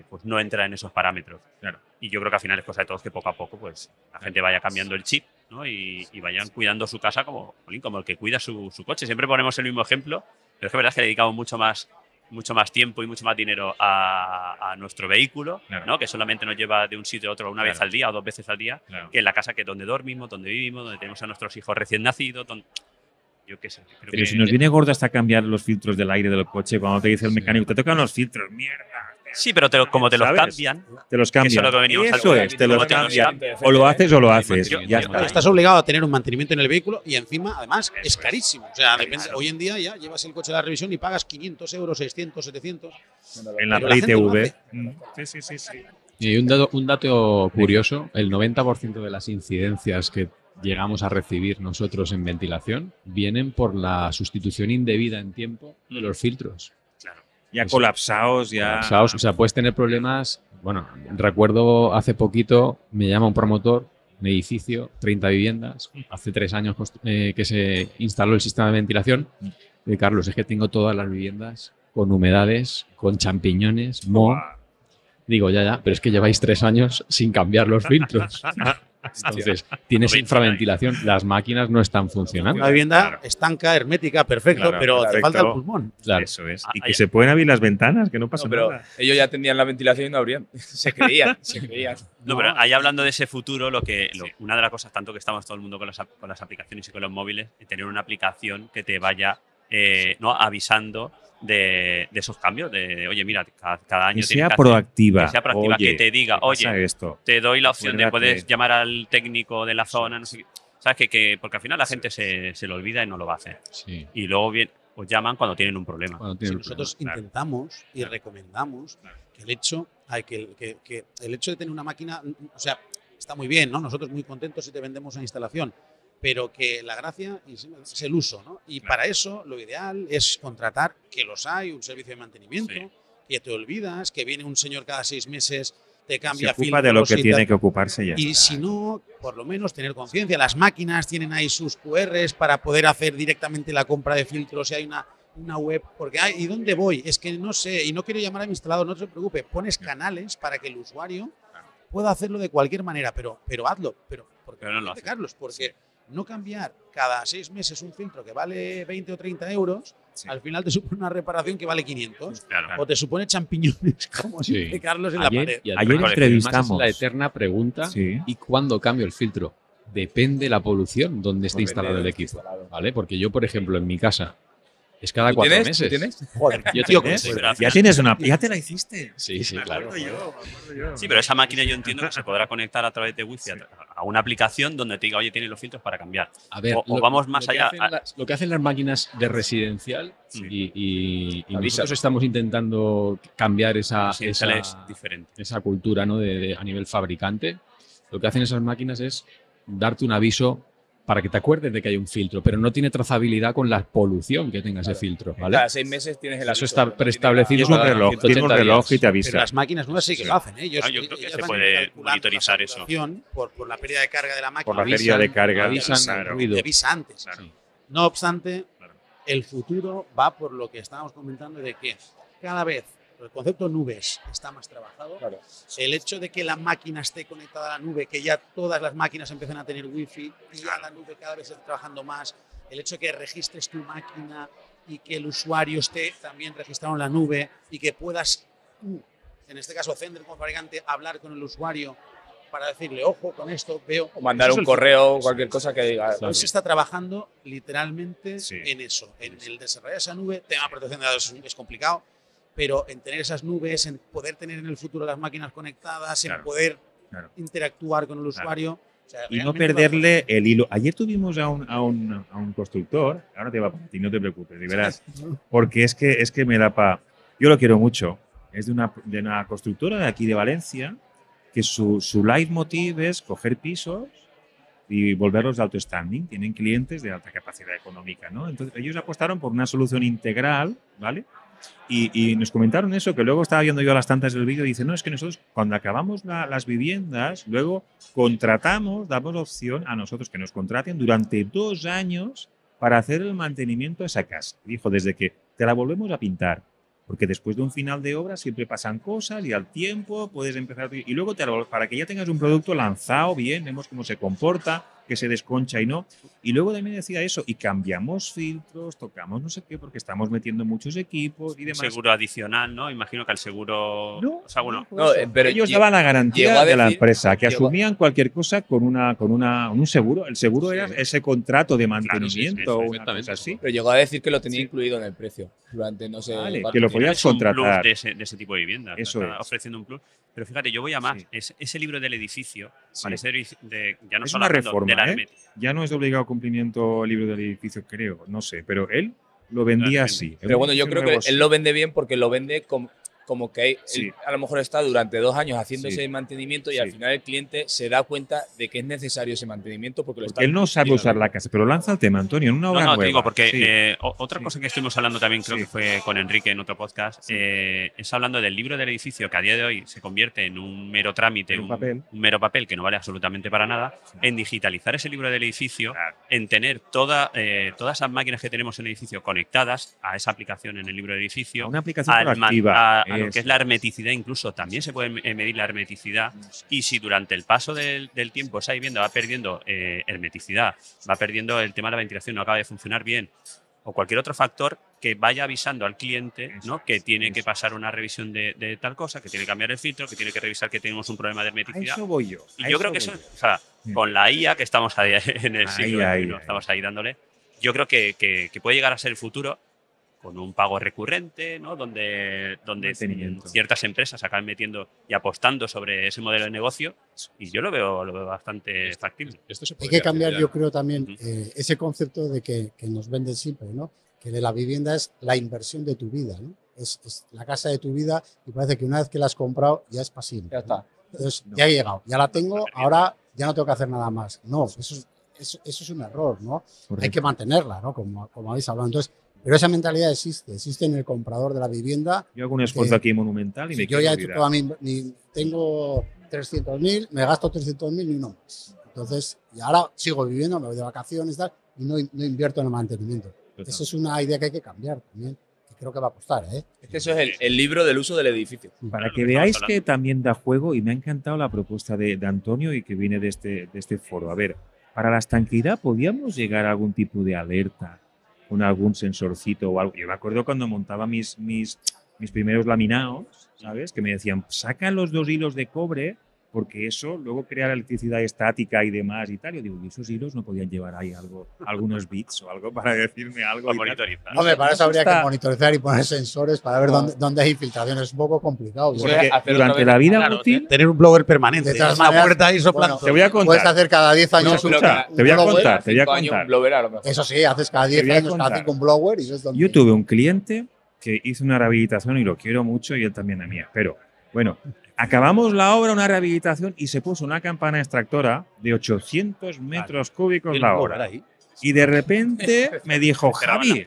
pues no entra en esos parámetros. Claro. Y yo creo que al final es cosa de todos que poco a poco pues la gente vaya cambiando el chip ¿no? y, y vayan cuidando su casa como, como el que cuida su, su coche. Siempre ponemos el mismo ejemplo, pero es que verdad es que dedicamos mucho más mucho más tiempo y mucho más dinero a, a nuestro vehículo, Claro. ¿no? que solamente nos lleva de un sitio a otro una vez al día o dos veces al día, Claro. que en la casa que donde dormimos, donde vivimos, donde tenemos a nuestros hijos recién nacidos. don- Yo qué sé. creo Pero que- si nos viene gordo hasta cambiar los filtros del aire del coche, cuando te dice el mecánico, te tocan los filtros, mierda. Sí, pero te lo- como te los ¿Sabes? cambian, Te los Eso cambian. es lo que Eso es, te los como te los cambian. O lo haces o lo haces. Yo- Ya yo- está. estás obligado a tener un mantenimiento en el vehículo y encima, además, es carísimo. O sea, depende- hoy en día ya llevas el coche a la revisión y pagas 500 euros, 600, 700. En la la Play gente lo TV. hace. Mm. Sí, sí, sí, sí. Y un dato, un dato curioso, el 90% de las incidencias que llegamos a recibir nosotros en ventilación vienen por la sustitución indebida en tiempo de los filtros. Ya Eso. colapsados, ya. Colapsados, O sea, puedes tener problemas. Bueno, recuerdo hace poquito me llama un promotor, un edificio, 30 viviendas, hace tres años eh, que se instaló el sistema de ventilación. Y Carlos, es que tengo todas las viviendas con humedades, con champiñones, moho. Digo, ya, ya, pero es que lleváis tres años sin cambiar los filtros. Entonces, tienes infraventilación, las máquinas no están funcionando. Una vivienda Claro. estanca, hermética, perfecto, Claro, pero te falta el pulmón. Claro. Eso es. Ah, Y que ya. se pueden abrir las ventanas, que no pasa No, pero nada. ellos ya tenían la ventilación y no abrían. Se creían, se creían. No, pero ahí hablando de ese futuro, lo que, lo- Sí. una de las cosas, tanto que estamos todo el mundo con las, con las aplicaciones y con los móviles, es tener una aplicación que te vaya eh, ¿no? avisando de, de esos cambios, de, de, oye, mira, cada, cada año Que sea proactiva. que sea proactiva, Oye, que te diga, ¿qué pasa oye, esto. te doy la opción de Acuérdate. puedes llamar al técnico de la zona, no sé qué. ¿Sabes? Que, que- porque al final la gente se, se lo olvida y no lo va a hacer. Sí. Y luego bien, os llaman cuando tienen un problema. Si nosotros claro. intentamos y recomendamos Claro. que el hecho, hay que, que- que el hecho de tener una máquina, o sea, está muy bien, ¿no? Nosotros muy contentos si te vendemos una instalación, pero que la gracia es el uso, ¿no? Y Claro. para eso lo ideal es contratar, que los hay, un servicio de mantenimiento, Sí. que te olvidas, que viene un señor cada seis meses, te Se cambia ocupa de lo que tiene que ocuparse ya. Y está. si no, por lo menos tener conciencia. Las máquinas tienen ahí sus QRs para poder hacer directamente la compra de filtros. Si hay una, una web, porque ay, ¿y dónde voy? Es que no sé, y no quiero llamar a mi instalador, no se preocupe. Pones canales para que el usuario pueda hacerlo de cualquier manera, pero, pero hazlo. Pero, porque Pero no lo hace. Carlos, porque no cambiar cada seis meses un filtro que vale 20 o 30 euros, Sí. al final te supone una reparación que vale 500. Claro. O te supone champiñones, como Sí. dice Carlos en la pared. Ayer, y Ayer entrevistamos. es la eterna pregunta Sí. ¿y cuándo cambio el filtro? Depende la polución donde esté instalado el equipo. ¿vale? Porque yo, por ejemplo, en mi casa es cada ¿Tú cuatro tienes? meses. ¿Tú tienes? Joder, Yo tío, tengo- ¿cómo Sí, se- pero al Ya tienes una. Ya te la hiciste. Sí, sí, Me claro. yo, me acuerdo yo. Sí, pero esa máquina yo entiendo que se podrá conectar a través de Wi-Fi a, a una aplicación donde te diga, oye, tienes los filtros para cambiar. A ver, O- o vamos más allá. las- lo que hacen las máquinas de residencial Sí. y, y- nosotros estamos intentando cambiar esa, Residencial esa, es diferente. esa cultura ¿no? de, de- a nivel fabricante. Lo que hacen esas máquinas es darte un aviso para que te acuerdes de que hay un filtro, pero no tiene trazabilidad con la polución que tenga ese filtro, ¿vale? Cada seis meses tienes el Eso aviso, está no tiene preestablecido es un reloj, 180 tiene un reloj y te avisa. Pero las máquinas nuevas sí que lo hacen. ¿eh? Ellos- Ah, yo creo que se puede monitorizar eso. Por, por la pérdida de carga de la máquina. Por la pérdida de carga. avisan claro. ruido. te avisa antes. Claro. No obstante, Claro. el futuro va por lo que estábamos comentando de que cada vez el concepto nubes está más trabajado. Claro. El hecho de que la máquina esté conectada a la nube, que ya todas las máquinas empiecen a tener wifi y ya la nube cada vez esté trabajando más, el hecho de que registres tu máquina y que el usuario esté también registrado en la nube y que puedas, tú, en este caso Zender como fabricante, hablar con el usuario para decirle, ojo, con esto veo... O mandar un correo o cualquier cosa que diga. Hoy se está trabajando literalmente Sí. en eso, en el desarrollar esa nube. Tema de protección de datos es complicado, pero en tener esas nubes, en poder tener en el futuro las máquinas conectadas, en Claro, poder claro. interactuar con el usuario. o sea, Y no perderle el hilo. Ayer tuvimos a un, a un, a un constructor, ahora te va para ti, no te preocupes, y verás, porque es que, es que me da para... Yo lo quiero mucho. Es de una, de una constructora de aquí de Valencia que su, su leitmotiv es coger pisos y volverlos de alto standing. Tienen clientes de alta capacidad económica, ¿no? Entonces ellos apostaron por una solución integral, ¿vale? Y, nos comentaron eso, que luego estaba viendo yo las tantas del vídeo y dice, no, es que nosotros cuando acabamos la- las viviendas, luego contratamos, damos opción a nosotros que nos contraten durante dos años para hacer el mantenimiento de esa casa. Dijo, desde que te la volvemos a pintar, porque después de un final de obra siempre pasan cosas y al tiempo puedes empezar y luego te lo- para que ya tengas un producto lanzado bien, vemos cómo se comporta, que se desconcha y no. Y luego también decía eso, y cambiamos filtros, tocamos no sé qué, porque estamos metiendo muchos equipos y demás. Seguro adicional, ¿no? Imagino que al seguro. No, o sea, bueno, no, eh, pero ellos daban la garantía a de la decir- empresa, que asumían cualquier cosa con una con una un seguro. El seguro era Sí. ese contrato de Claro, sí, sí, mantenimiento una cosa así. Pero llegó a decir que lo tenía Sí. incluido en el precio durante no sé. Vale, que lo podías contratar. de ese, de ese tipo de viviendas. Eso está es. ofreciendo un plus. Pero fíjate, yo voy a más. Sí. Es, ese libro del edificio, Sí. vale, de, ya no Es solo una reforma, de ¿eh? Ya no es de obligado cumplimiento el libro del edificio, creo, no sé, pero él lo vendía así. Pero bueno, yo creo que él lo vende bien porque lo vende como, como que él Sí. a lo mejor está durante dos años haciendo Sí. ese mantenimiento y Sí. al final el cliente se da cuenta de que es necesario ese mantenimiento porque lo está Porque él no sabe usar la casa, pero lanza el tema, Antonio, en una No, obra no, te digo, porque Sí. eh, otra Sí. cosa que estuvimos hablando también, creo Sí. que fue con Enrique en otro podcast, eh, es hablando del libro del edificio que a día de hoy se convierte en un mero trámite, un papel. un mero papel que no vale absolutamente para nada, en digitalizar ese libro del edificio, Claro. en tener toda, eh, todas esas máquinas que tenemos en el edificio conectadas a esa aplicación en el libro del edificio, una aplicación al ma- proactiva. a, a lo que es la hermeticidad incluso, también se puede eh, medir la hermeticidad y si durante el paso del, del tiempo esa vivienda va perdiendo eh, hermeticidad, va perdiendo el tema de la ventilación, no acaba de funcionar bien, o cualquier otro factor que vaya avisando al cliente ¿no? que tiene que pasar una revisión de, de tal cosa, que tiene que cambiar el filtro, que tiene que revisar que tenemos un problema de A hermeticidad. eso voy yo. Y a yo creo que eso, o sea, Sí. con la IA que estamos ahí en el siglo ahí, ahí. estamos ahí dándole, yo creo que, que- que puede llegar a ser el futuro con un pago recurrente, ¿no? donde, donde ciertas empresas acaban metiendo y apostando sobre ese modelo de negocio y yo lo veo, lo veo bastante factible. Esto se Hay que cambiar, yo creo, también Ujú. eh, ese concepto de que, que nos venden siempre, ¿no? Que de la vivienda es la inversión de tu vida, ¿no? Es, es la casa de tu vida y parece que una vez que la has comprado ya es pasible. Ya está. Entonces, No. ya he llegado, ya la tengo, ahora ya no tengo que hacer nada más. No, eso es, eso, eso es un error, ¿no? Hay Correcto. que mantenerla, ¿no? Como, como habéis hablado. Entonces, pero esa mentalidad existe, existe en el comprador de la vivienda. Yo hago un esfuerzo que- aquí monumental y Si me yo ya he hecho toda mi, mi- tengo 300.000, me gasto 300.000 y no más. Entonces, y ahora sigo viviendo, me voy de vacaciones y tal, y no, no invierto en el mantenimiento. Total. Eso es una idea que hay que cambiar también, que creo que va a costar, ¿eh? Es que eso es el, el libro del uso del edificio. Para que veáis que también da juego y me ha encantado la propuesta de, de Antonio y que viene de este, de este foro. A ver, para la estanqueidad podíamos llegar a algún tipo de alerta con algún sensorcito o algo. Yo me acuerdo cuando montaba mis, mis, mis primeros laminados, ¿sabes? Que me decían, saca los dos hilos de cobre porque eso luego crea la electricidad estática y demás y tal. Yo digo, ¿y esos hilos no podían llevar ahí algo, algunos bits o algo para decirme algo? Para y monitorizar. Hombre, para eso habría está- que monitorizar y poner sensores para ver No. dónde, dónde hay infiltraciones. Es un poco complicado. Eso ¿no? Porque durante la vida Claro, útil, tener un blower permanente. De la maneras, puerta ahí soplando. bueno, te voy a contar. Puedes hacer cada 10 años No, un- escucha, un te voy a contar, te voy a contar. un blower a lo mejor. Eso sí, haces cada 10 voy a años, cada contar. 5 un blower y es donde... Yo tuve un cliente que hizo una rehabilitación y lo quiero mucho y él también a mí. Pero bueno, Acabamos la obra, una rehabilitación, y se puso una campana extractora de 800 metros cúbicos la hora. Ahí. Y de repente me dijo, Javi,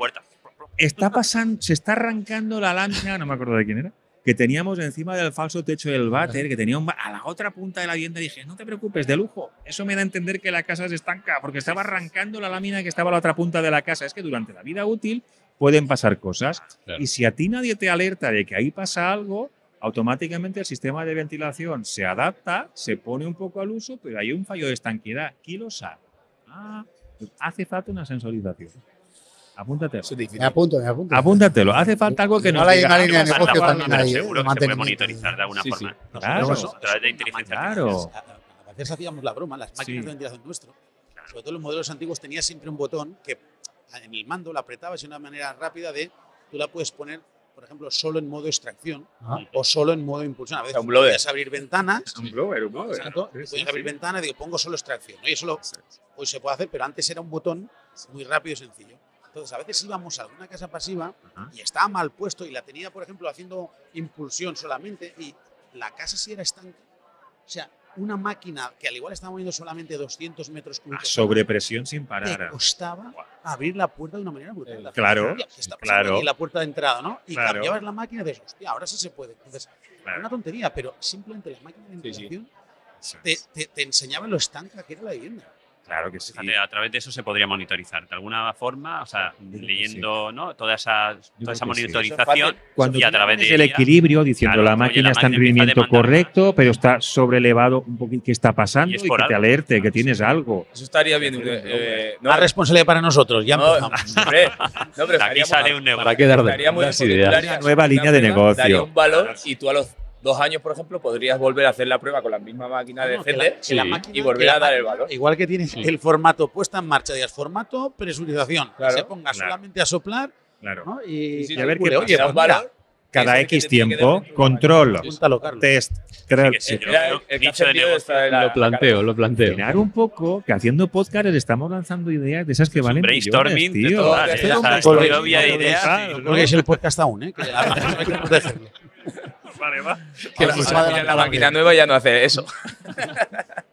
está pasando, se está arrancando la lámina, no me acuerdo de quién era, que teníamos encima del falso techo del váter, que tenía un a la otra punta de la vivienda. Dije, no te preocupes, de lujo. Eso me da a entender que la casa se estanca, porque estaba arrancando la lámina que estaba a la otra punta de la casa. Es que durante la vida útil pueden pasar cosas. Claro. Y si a ti nadie te alerta de que ahí pasa algo, automáticamente el sistema de ventilación se adapta, se pone un poco al uso, pero hay un fallo de estanquidad. ¿Quién lo sabe? Ah, pues hace falta una sensorización. Apúntatelo. Me apunto, me apunto. Apúntatelo. Hace falta algo que Igual hay una línea de "Ah, negocio también algo". pero ahí, seguro que se puede monitorizar de alguna Sí, forma. sí. Claro. Nosotros, a través de inteligencia Claro. A, a veces hacíamos la broma, las máquinas Sí. de ventilación nuestro, sobre todo los modelos antiguos, tenía siempre un botón que en el mando lo apretabas de una manera rápida de, tú la puedes poner, por ejemplo, solo en modo extracción Ah, o solo en modo impulsión. A veces un podías abrir ventanas, Un blower, un blower. exacto, Sí, y sí, podías sí. abrir ventanas y digo, pongo solo extracción. ¿no? Y eso lo, hoy se puede hacer, pero antes era un botón muy rápido y sencillo. Entonces, a veces íbamos a alguna casa pasiva Ajá. y estaba mal puesto y la tenía, por ejemplo, haciendo impulsión solamente y la casa sí era estanca. O sea, una máquina que al igual estaba moviendo solamente 200 metros A cúbicos sobrepresión sin te parar. costaba abrir la puerta de una manera brutal. Claro, Hostia, ¿qué está pasando claro. aquí? la puerta de entrada, ¿no? Y Claro. cambiabas la máquina y dices, hostia, ahora sí se puede. Entonces, Claro. una tontería, pero simplemente la máquina de Sí, sí. ventilación te, te- te enseñaba lo estanca que era la vivienda. Claro que sí. Fíjate, a través de eso se podría monitorizar de alguna forma, o sea, leyendo ¿no? toda esa, toda esa sí. monitorización Cuando y a través de el ella- equilibrio diciendo Claro, la máquina la está en rendimiento correcto, pero está sobrelevado un poquito, ¿qué está pasando? Y Y, es que por te algo. alerte, que tienes algo. Eso estaría bien. Eh, no, Más responsabilidad para nosotros, ya no, empezamos. hombre, no, pero Aquí sale un negocio. ¿Para qué dar de Una nueva línea de negocio. Daría un valor y tú a los dos años, por ejemplo, podrías volver a hacer la prueba con la misma máquina de No, que la- CD que la Sí. máquina- y volver que a dar el valor. Igual que tienes el formato puesta en marcha, digas formato presurización, que Claro. se ponga Claro. solamente a soplar Claro. ¿no? y, Sí, sí, Y a ver qué pasa. oye, pues mira, Cada es que X que tiempo, de control, test, creo que sí. el, el que de negocio. de la- Lo planteo, lo planteo. Frenar un poco, que haciendo podcast estamos lanzando ideas de esas que Es valen brainstorming millones, de tío. todas. Esto O es de ideas. Porque es el podcast aún, ¿eh? que veces hay que protegerlo. Vale, va. Que la, Pues máquina- adelante, la adelante. máquina nueva ya no hace eso.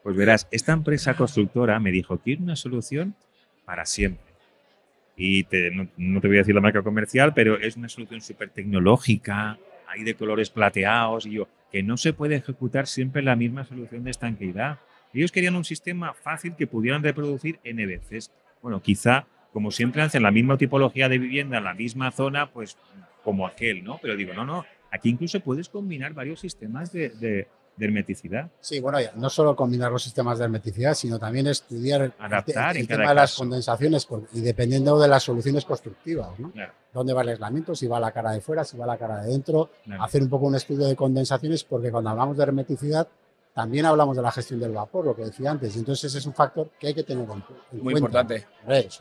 Pues verás, esta empresa constructora me dijo, quiero una solución para siempre. Y te- no, no te voy a decir la marca comercial, pero es una solución súper tecnológica, hay de colores plateados, y yo, que no se puede ejecutar siempre la misma solución de estanqueidad. Ellos querían un sistema fácil que pudieran reproducir N veces. Bueno, quizá, como siempre hacen la misma tipología de vivienda en la misma zona, pues como aquel, ¿no? Pero digo, no, no, aquí incluso puedes combinar varios sistemas de, de- de hermeticidad. Sí, bueno, ya, no solo combinar los sistemas de hermeticidad, sino también estudiar el, Adaptar el en tema de las condensaciones y dependiendo de las soluciones constructivas, ¿no? Claro. ¿Dónde va el aislamiento? Si va la cara de fuera, si va la cara de dentro. Claro. Hacer un poco un estudio de condensaciones, porque cuando hablamos de hermeticidad, también hablamos de la gestión del vapor, lo que decía antes. Entonces, ese es un factor que hay que tener en, cu- en Muy cuenta. importante.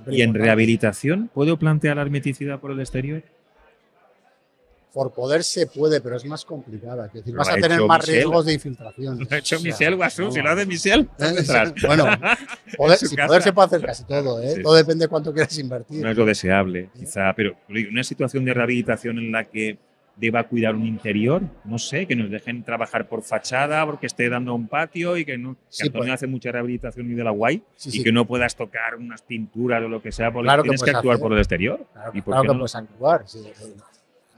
¿Y en rehabilitación puedo plantear la hermeticidad por el exterior? Por poder se puede, pero es más complicada. Es decir, Lo vas a tener más Michel. riesgos de infiltración. Lo ha hecho O sea, Michel Guasú, no, si lo hace Michel, Eh. Bueno, poder, si poder se puede hacer casi todo, ¿eh? Sí. Todo depende de cuánto quieras invertir. No es lo deseable, quizá, pero una situación de rehabilitación en la que deba cuidar un interior, no sé, que nos dejen trabajar por fachada porque esté dando un patio y que no. que Sí, Antonio pues. hace mucha rehabilitación y de la guay Sí, y sí, que no puedas tocar unas pinturas o lo que sea, porque Claro que tienes que puedes actuar hacer. por el exterior. claro, ¿Y claro que no? puedes actuar.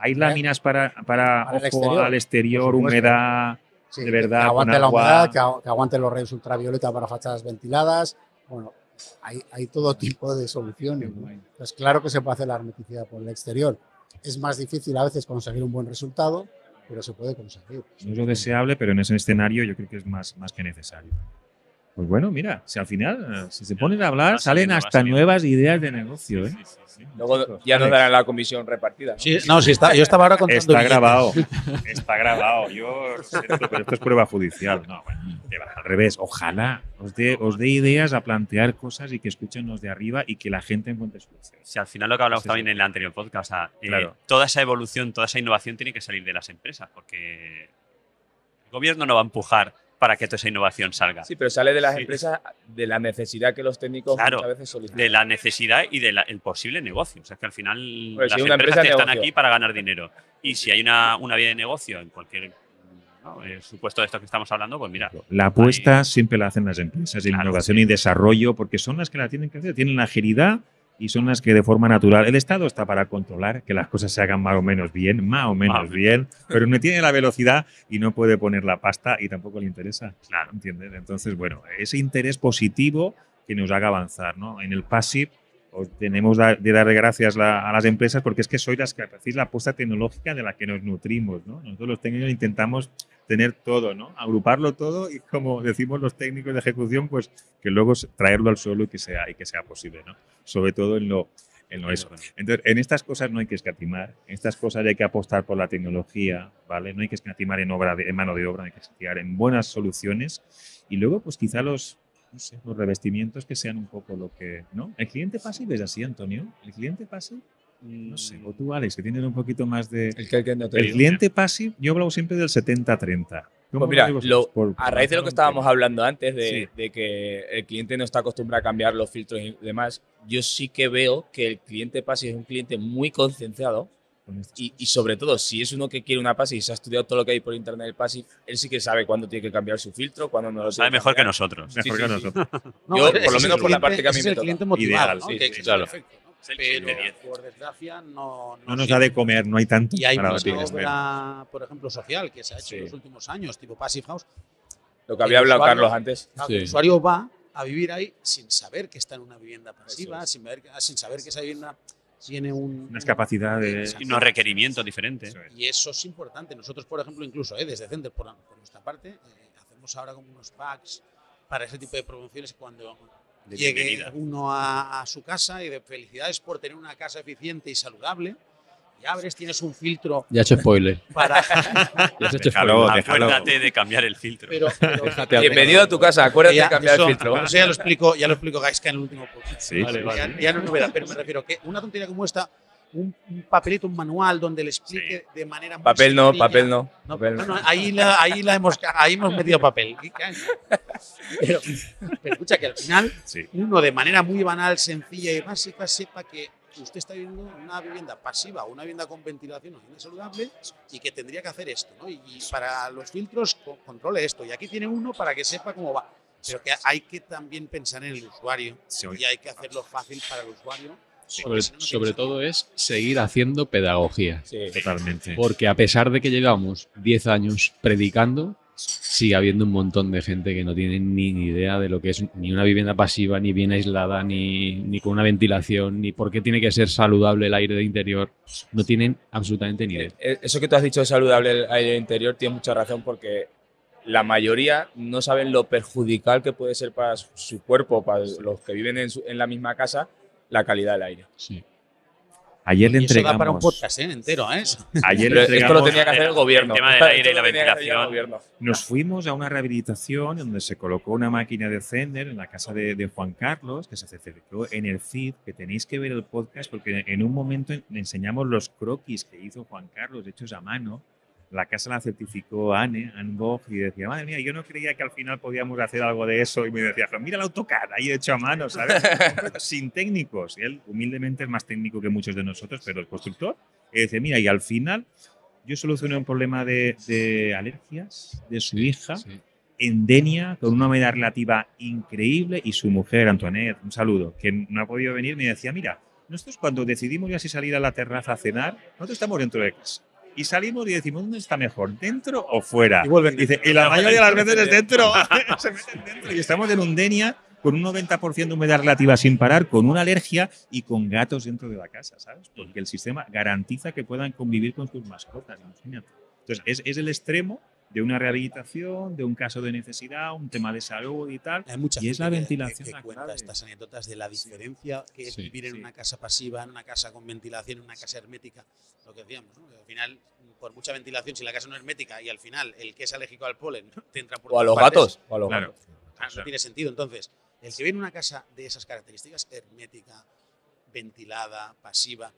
Hay láminas para, para, Para el ojo exterior, al exterior, humedad. Sí, De verdad, Que aguante con la agua. humedad, que, agu- que aguante los rayos ultravioleta para fachadas ventiladas. Bueno, hay, hay todo tipo de soluciones. ¿no? Entonces, claro que se puede hacer la hermeticidad por el exterior. Es más difícil a veces conseguir un buen resultado, pero se puede conseguir. No es lo deseable, pero en ese escenario yo creo que es más, más que necesario. Pues bueno, mira, si al final, eh, si se ponen a hablar, salen hasta nuevas ideas de negocio. ¿eh? Luego ya Alex, darán la comisión repartida. ¿no? Sí, no, sí está, yo estaba ahora contando Está billetes. grabado. Está grabado. Yo siento, pero esto es prueba judicial. No, bueno, al revés. Ojalá os dé, os dé ideas a plantear cosas y que escuchen los de arriba y que la gente encuentre soluciones. Si al final lo que hablamos Sí, también sí. en el anterior podcast, o sea, eh, Claro. toda esa evolución, toda esa innovación tiene que salir de las empresas, porque el gobierno no va a empujar para que toda esa innovación salga. Sí, pero sale de las Sí. empresas de la necesidad que los técnicos Claro, muchas veces solicitan. de la necesidad y del posible negocio. O sea, que al final Pues las si empresas empresa están negocio. aquí para ganar dinero. Y si hay una, una vía de negocio en cualquier ¿no? El supuesto de esto que estamos hablando, pues mira. La apuesta siempre la hacen las empresas de Claro, innovación sí. y desarrollo porque son las que la tienen que hacer, tienen la agilidad y son las que de forma natural. El Estado está para controlar que las cosas se hagan más o menos bien, más o menos bien, pero no tiene la velocidad y no puede poner la pasta y tampoco le interesa. Claro. ¿Entiendes? Entonces, bueno, ese interés positivo que nos haga avanzar, ¿no? En el passive os tenemos de dar gracias a las empresas porque es que sois las que hacéis la apuesta tecnológica de la que nos nutrimos, ¿no? Nosotros los técnicos intentamos tener todo, ¿no? Agruparlo todo y como decimos los técnicos de ejecución, pues que luego traerlo al suelo y que sea, y que sea posible, ¿no? Sobre todo en lo, en lo eso. Entonces, en estas cosas no hay que escatimar, en estas cosas hay que apostar por la tecnología, ¿vale? No hay que escatimar en, obra de- en mano de obra, hay que escatimar en buenas soluciones y luego, pues quizá los, no sé, los revestimientos que sean un poco lo que, ¿no? El cliente pasivo es así, Antonio. El cliente pasivo, no sé, o tú, Alex, que tienes un poquito más de... El que, el que no te El digo. cliente pasivo, yo hablo siempre del 70-30. ¿Cómo Pues mira, lo? Por- a raíz de lo que estábamos hablando antes, de, Sí. de que el cliente no está acostumbrado a cambiar los filtros y demás, yo sí que veo que el cliente Passive es un cliente muy concienciado Con y, y sobre todo, si es uno que quiere una Passive y se ha estudiado todo lo que hay por internet del Passive, él sí que sabe cuándo tiene que cambiar su filtro, cuándo no lo Sabe mejor que nosotros. Mejor sí, que sí. nosotros. Yo, ese por lo menos por la parte que a mí me es el toca. cliente Ideal, ¿no? sí, que, claro. perfecto, ¿no? Pero, cliente 10. por desgracia, no, No nos da de comer, no hay tanto Y hay mucha espero. obra, por ejemplo, social que se ha hecho Sí. en los últimos años, tipo Passive House. Lo que había hablado usuario- Carlos antes. Claro, Sí. El usuario va a vivir ahí sin saber que está en una vivienda pasiva, es. sin, ver- sin saber que esa vivienda tiene un, Unas capacidades. Y unos requerimientos diferentes. Y eso es importante. Nosotros, por ejemplo, incluso eh, desde Center, por, por nuestra parte, eh, hacemos ahora como unos packs para ese tipo de promociones cuando De llegue bienvenida. uno a, a su casa y de felicidades por tener una casa eficiente y saludable. Y abres, tienes un filtro Ya he hecho spoiler. para... Ya has hecho Déjalo, spoiler. déjalo. Acuérdate de cambiar el filtro. pero, pero- Bienvenido a tu casa, acuérdate Ya, de cambiar eso- el filtro. Eso ya lo explico, ya lo explico Gaiska en el último podcast. Sí, Vale, sí, vale. Ya, ya no es novedad, pero me refiero que una tontería como esta, un, un papelito, un manual donde le explique de manera muy Papel no, papel no. No, papel no. no, ahí, la, ahí, la hemos, ahí hemos metido papel. Pero, pero escucha que al final sí. uno de manera muy banal, sencilla y básica sepa que usted está viviendo en una vivienda pasiva una vivienda con ventilación o vivienda saludable y que tendría que hacer esto. ¿no? Y, y para los filtros co- controle esto. Y aquí tiene uno para que sepa cómo va. Pero que hay que también pensar en el usuario Sí, y hay que hacerlo fácil para el usuario. Sobre, porque si no, no sobre tiene todo es seguir haciendo pedagogía. Sí. Totalmente. Porque a pesar de que llevamos 10 años predicando, sigue habiendo un montón de gente que no tiene ni, idea de lo que es ni una vivienda pasiva, ni bien aislada, ni, ni con una ventilación, ni por qué tiene que ser saludable el aire de interior. No tienen absolutamente ni idea. Eh, Eso que tú has dicho de saludable el aire interior tiene mucha razón porque la mayoría no saben lo perjudicial que puede ser para su- su cuerpo, para los que viven en, su- en la misma casa, la calidad del aire. Sí. Ayer le Y eso da entregamos. para un podcast ¿eh? entero. ¿eh? Ayer le esto lo tenía que hacer el gobierno. El tema del aire y la ventilación. Nos fuimos a una rehabilitación donde se colocó una máquina de Zender en la casa de, de Juan Carlos, que se certificó en el feed, que tenéis que ver el podcast porque en un momento le enseñamos los croquis que hizo Juan Carlos, hechos a mano. La casa la certificó Anne, Anne Bog, y decía, madre mía, yo no creía que al final podíamos hacer algo de eso. Y me decía, "Pero mira el AutoCAD ahí hecho a mano, ¿sabes? Sin técnicos. Y él humildemente es más técnico que muchos de nosotros, pero el constructor. Y dice, mira, y al final yo solucioné un problema de, de alergias de su hija Sí. en Denia con una humedad relativa increíble y su mujer, Antoinette, un saludo, que no ha podido venir, me decía, mira, nosotros cuando decidimos ya si salir a la terraza a cenar, nosotros estamos dentro de casa. Y salimos y decimos, ¿dónde está mejor? ¿Dentro o fuera? Y vuelven. Dice, y la mayoría de las veces es dentro. Se meten dentro. Y estamos en un Denia con un 90% de humedad relativa sin parar, con una alergia y con gatos dentro de la casa, ¿sabes? Porque el sistema garantiza que puedan convivir con sus mascotas, imagínate. Entonces, es, es el extremo de una rehabilitación, de un caso de necesidad, un tema de salud y tal. Hay mucha Y es la que- ventilación que, que cuenta clave. estas anécdotas de la diferencia que es Sí, vivir en sí. una casa pasiva, en una casa con ventilación, en una casa hermética. Lo que decíamos, al final, por mucha ventilación, si la casa no es hermética y al final el que es alérgico al polen te entra por O a los partes, gatos. O a los Claro. gatos. ah, no tiene sentido. Entonces, el que vive en una casa de esas características, hermética, ventilada, pasiva,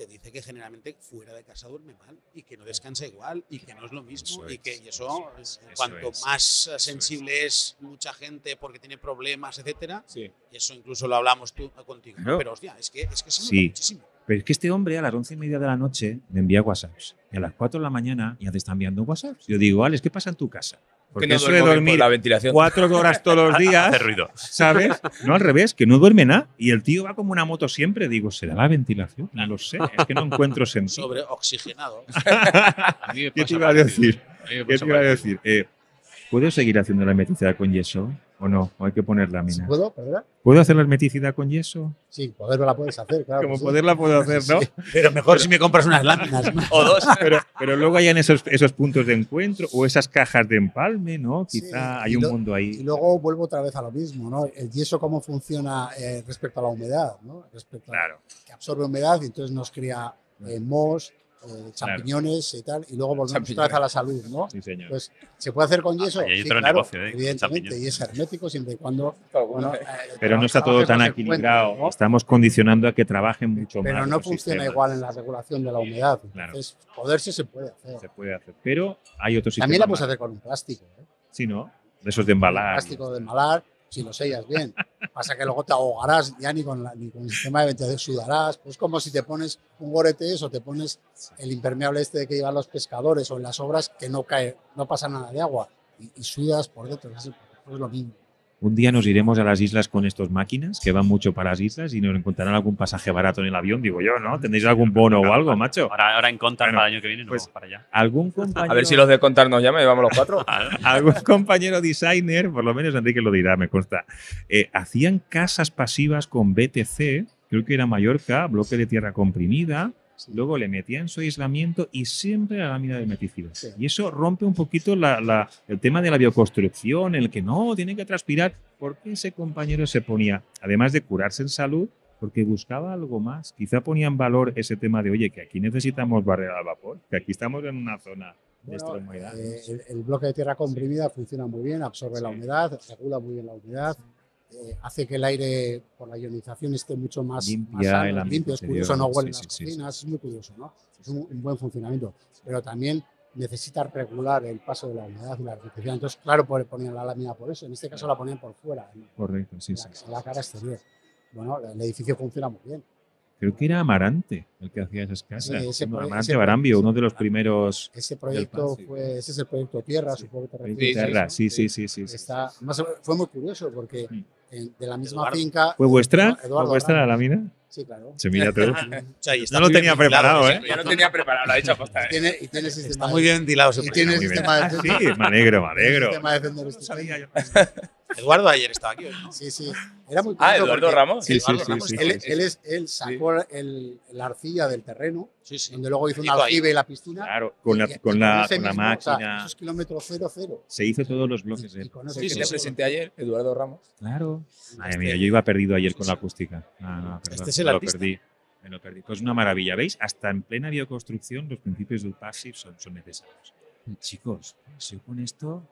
te dice que generalmente fuera de casa duerme mal y que no descansa igual y que no es lo mismo Eso y que es, y eso, eso es, cuanto es, más eso sensible es mucha gente porque tiene problemas, etcétera, Sí. y eso incluso lo hablamos tú contigo. Claro. Pero hostia, es que, es que se Sí. muchísimo. Pero es que este hombre a las once y media de la noche me envía WhatsApps. Y a las 4 de la mañana ya te está enviando WhatsApps. Yo digo, Alex, ¿qué pasa en tu casa? Porque que no eso de dormir la ventilación. cuatro horas todos los días, Hace ruido. ¿sabes? No al revés, que no duerme nada. Y el tío va como una moto siempre. Digo, ¿será la ventilación? No lo sé. Es que no encuentro sentido. Sobre oxigenado. A mí me ¿Qué te iba a decir? A mí me ¿Qué te iba a decir? Eh, ¿Puedo seguir haciendo la hermeticidad con yeso o no? ¿O hay que poner láminas? ¿Puedo? ¿Perdona? ¿Puedo hacer la hermeticidad con yeso? Sí, poderlo la puedes hacer, claro. Como sí. poderla puedo hacer, ¿no? Sí. Pero mejor si me compras unas láminas. ¿no? O dos. Pero, pero luego hay en esos, esos puntos de encuentro o esas cajas de empalme, ¿no? Quizá y hay un lo- mundo Y ahí. luego vuelvo otra vez a lo mismo, ¿no? El yeso cómo funciona eh, respecto a la humedad, ¿no? Respecto a Claro. que absorbe humedad y entonces nos crea eh, mohos, eh, champiñones y tal, y luego volvemos otra vez a la salud, ¿no? Sí, señor. Pues se puede hacer con yeso, hay sí, otro claro, negocio, ¿eh? evidentemente, y es hermético siempre y cuando, bueno, eh, pero no está todo tan equilibrado. ¿no? Estamos condicionando a que trabajen mucho Pero más. no los funciona sistemas. igual en la regulación de la humedad. Claro. Entonces, poderse se puede hacer. Se puede hacer. Pero hay otros sistemas. También la puedes hacer con un plástico. ¿eh? Sí, ¿no? De esos de embalar. plástico de embalar, si lo sellas bien. Pasa que luego te ahogarás ya ni con, la- ni con el sistema de ventilación, sudarás. Pues como si te pones un goretes o te pones el impermeable este que llevan los pescadores o en las obras que no cae, no pasa nada de agua y, y sudas por dentro. Es, es lo mismo. Un día nos iremos a las islas con estos máquinas que van mucho para las islas y nos encontrarán algún pasaje barato en el avión, digo yo, ¿no? ¿Tendréis algún bono o algo, macho? Ahora, ahora en Contar Bueno, para el año que viene pues- vamos para allá. ¿Algún compañero, A ver si los de contar nos llaman y vamos los cuatro. algún compañero designer, por lo menos Enrique lo dirá, me consta, eh, hacían casas pasivas con BTC, creo que era Mallorca, bloque de tierra comprimida, luego le metían su aislamiento y siempre la lámina de hermeticidad. Sí. Y eso rompe un poquito la- la- el tema de la bioconstrucción, el que no, tiene que transpirar. ¿Por qué ese compañero se ponía, además de curarse en salud, porque buscaba algo más? Quizá ponía en valor ese tema de, oye, que aquí necesitamos barrera al vapor, que aquí estamos en una zona de Bueno, extrema humedad. eh, el, el bloque de tierra comprimida funciona muy bien, absorbe la humedad, regula muy bien la humedad, eh, hace que el aire por la ionización esté mucho más, Limpia más sano, limpio, es curioso, no huelen sí, las sí, sí, cocinas, es muy curioso, ¿no? Es un, un buen funcionamiento, pero también necesita regular el paso de la humedad y la artificial. Entonces, claro, ponían la lámina por eso, en este caso la ponían por fuera, Correcto, sí, en sí. la, en la cara exterior. Bueno, el edificio funciona muy bien. Creo que era Amarante el que hacía esas casas. Sí, ese No, proye- Amarante ese Barambio, uno de los primeros. Ese proyecto fue, ese es el proyecto Tierra, supongo que te refieres. a Terra, eso. sí, sí, sí, sí. sí. Está, fue muy curioso porque en- de la misma Eduardo. finca. ¿Fue vuestra? Eduardo ¿Fue vuestra la lámina? Sí, claro. Se mira todo. No lo muy bien tenía preparado, ¿eh? Yo no tenía preparado, lo ha dicho aposta. Y ¿eh? tiene, y tiene sistema Está muy bien ventilado ese Y proyecto. tiene sistema de sí, me alegro, me alegro. sistema de defender No sabía yo. Eduardo ayer estaba aquí, ¿no? Sí, sí. Era muy Ah, Eduardo Ramos. Sí, sí, Eduardo sí, Ramos sí, Él, sí. él es- él sacó el, la arcilla del terreno, Sí, sí. donde luego hizo un aljibe y la piscina. Claro, con la, y- y con la, con la mismo, o sea, máquina. eso es kilómetro cero, cero. Se hizo todos los bloques. Y con Sí, Sí, que sí, te presenté ayer, Eduardo Ramos. Claro. Madre Este- mía, yo iba perdido ayer con la acústica. No, no, perdón, Este es el me lo artista. perdí. Me lo perdí. Pues una maravilla. ¿Veis? Hasta en plena bioconstrucción los principios del passive son, son necesarios. Chicos, si yo con esto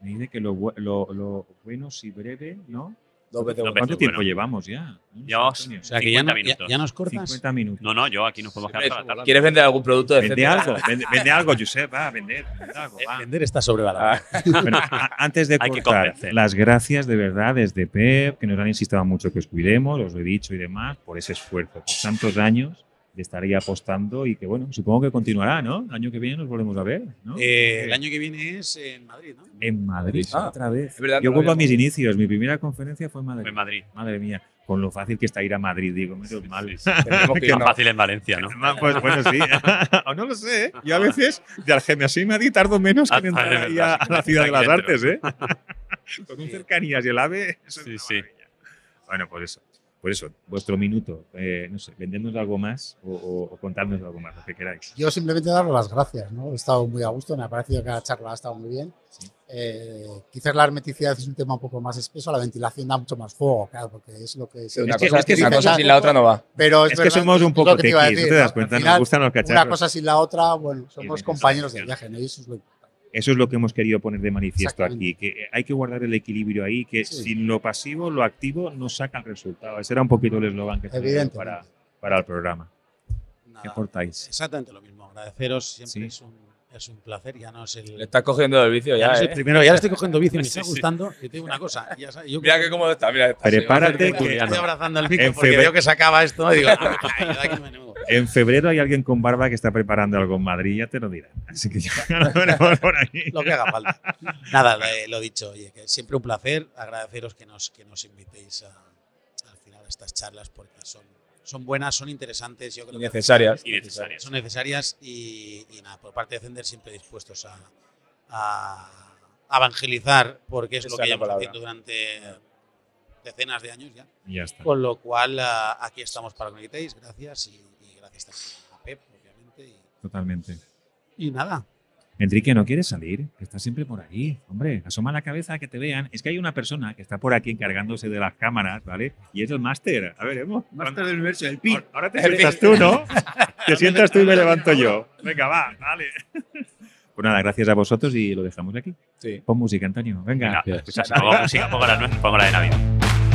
me dice que lo, lo, lo bueno si breve, ¿no? Dos veces bueno. ¿Cuánto veces tiempo bueno. llevamos ya? ¿no? Llevamos-? O sea, que ya, 50 no, ya, ya nos cortas. 50 minutos. No, no, yo aquí nos podemos quedar toda la tarde. ¿Quieres vender algún producto de Vende algo, vende, vende algo, Josep, va, vender, vende algo, Eh, va. Vender está sobrevalorado. Ah, Bueno, antes de cortar, las gracias de verdad desde Pep, que nos han insistido mucho que os cuidemos, os lo he dicho y demás, por ese esfuerzo, por tantos años de estar ahí apostando y que, bueno, supongo que continuará, ¿no? El año que viene nos volvemos a ver, ¿no? Eh, el año que viene es en Madrid, ¿no? en Madrid, Ah, otra vez. es verdad, Yo vuelvo a mis inicios, mi primera conferencia fue en Madrid. Fue en Madrid. Madre mía, con lo fácil que está ir a Madrid, digo, menos mal. Sí, sí. que Que Más irnos. fácil en Valencia, ¿no? Pues bueno, sí. o no lo sé, ¿eh? Yo a veces de Algemesí Madrid tardo menos que en Ah, entrar ahí a, a la ciudad de las artes, ¿eh? Con un cercanías y el ave, eso es Sí, una sí. Bueno, por eso. Por eso, vuestro minuto, eh, no sé, vendednos algo más o, o, o contadnos algo más, lo que queráis. Yo simplemente daros las gracias, ¿no? He estado muy a gusto, me ha parecido que la charla ha estado muy bien. Sí. Eh, quizás la hermeticidad es un tema un poco más espeso, la ventilación da mucho más juego, claro, porque es lo que... Una Es que- cosa, es que una cosa sin la otra no va. Pero es, Es que somos un poco lo que te iba a tequis, ¿no decir, te das cuenta? Nos final, gustan los Una cacharros. cosa sin la otra, bueno, somos compañeros de viaje, ¿no? Y eso es lo importante. Eso es lo que hemos querido poner de manifiesto aquí, que hay que guardar el equilibrio ahí, que Sí. sin lo pasivo, lo activo no saca el resultado. Ese era un poquito el eslogan que teníamos para, para el programa. ¿Qué Nada, aportáis? exactamente lo mismo. Agradeceros, siempre Sí. es un Es un placer, ya no es el. Le estás cogiendo el vicio ya ya, no el ¿eh? primero, ya le estoy cogiendo bici, me Sí, está sí. gustando. Y te digo una cosa, ya sabes, yo Mira que cómodo está, mira. está, Prepárate que- estoy abrazando el micro En porque veo que se acaba esto y digo, "Ay, me muevo". En febrero hay alguien con barba que está preparando algo en Madrid, ya te lo dirán. Así que ya lo veremos por ahí. lo que haga falta. Nada, lo, lo dicho, oye, que siempre un placer agradeceros que nos, que nos invitéis a, al final a estas charlas porque son, son buenas, son interesantes, yo creo que Necesarias. Y necesarias. son necesarias y, y nada, por parte de Zender siempre dispuestos a, a evangelizar porque es Esa lo que llevamos haciendo durante decenas de años ya. Ya está. Con lo cual, ah, aquí estamos para que nos invitéis, gracias y gracias también a Pep, obviamente. Y, Totalmente. y nada, Enrique, ¿no quieres salir? Que estás siempre por ahí. Hombre, asoma la cabeza que te vean. Es que hay una persona que está por aquí encargándose de las cámaras, ¿vale? Y es el máster. A ver, Emo. Máster del universo, el pi. Ahora- te sientas tú, ¿no? Te sientas tú y me levanto yo. Venga, va, dale. Pues nada, gracias a vosotros y lo dejamos aquí. Sí. Pon música, Antonio. Venga. Gracias. si pongo música, pongo la, pongo la de Navidad.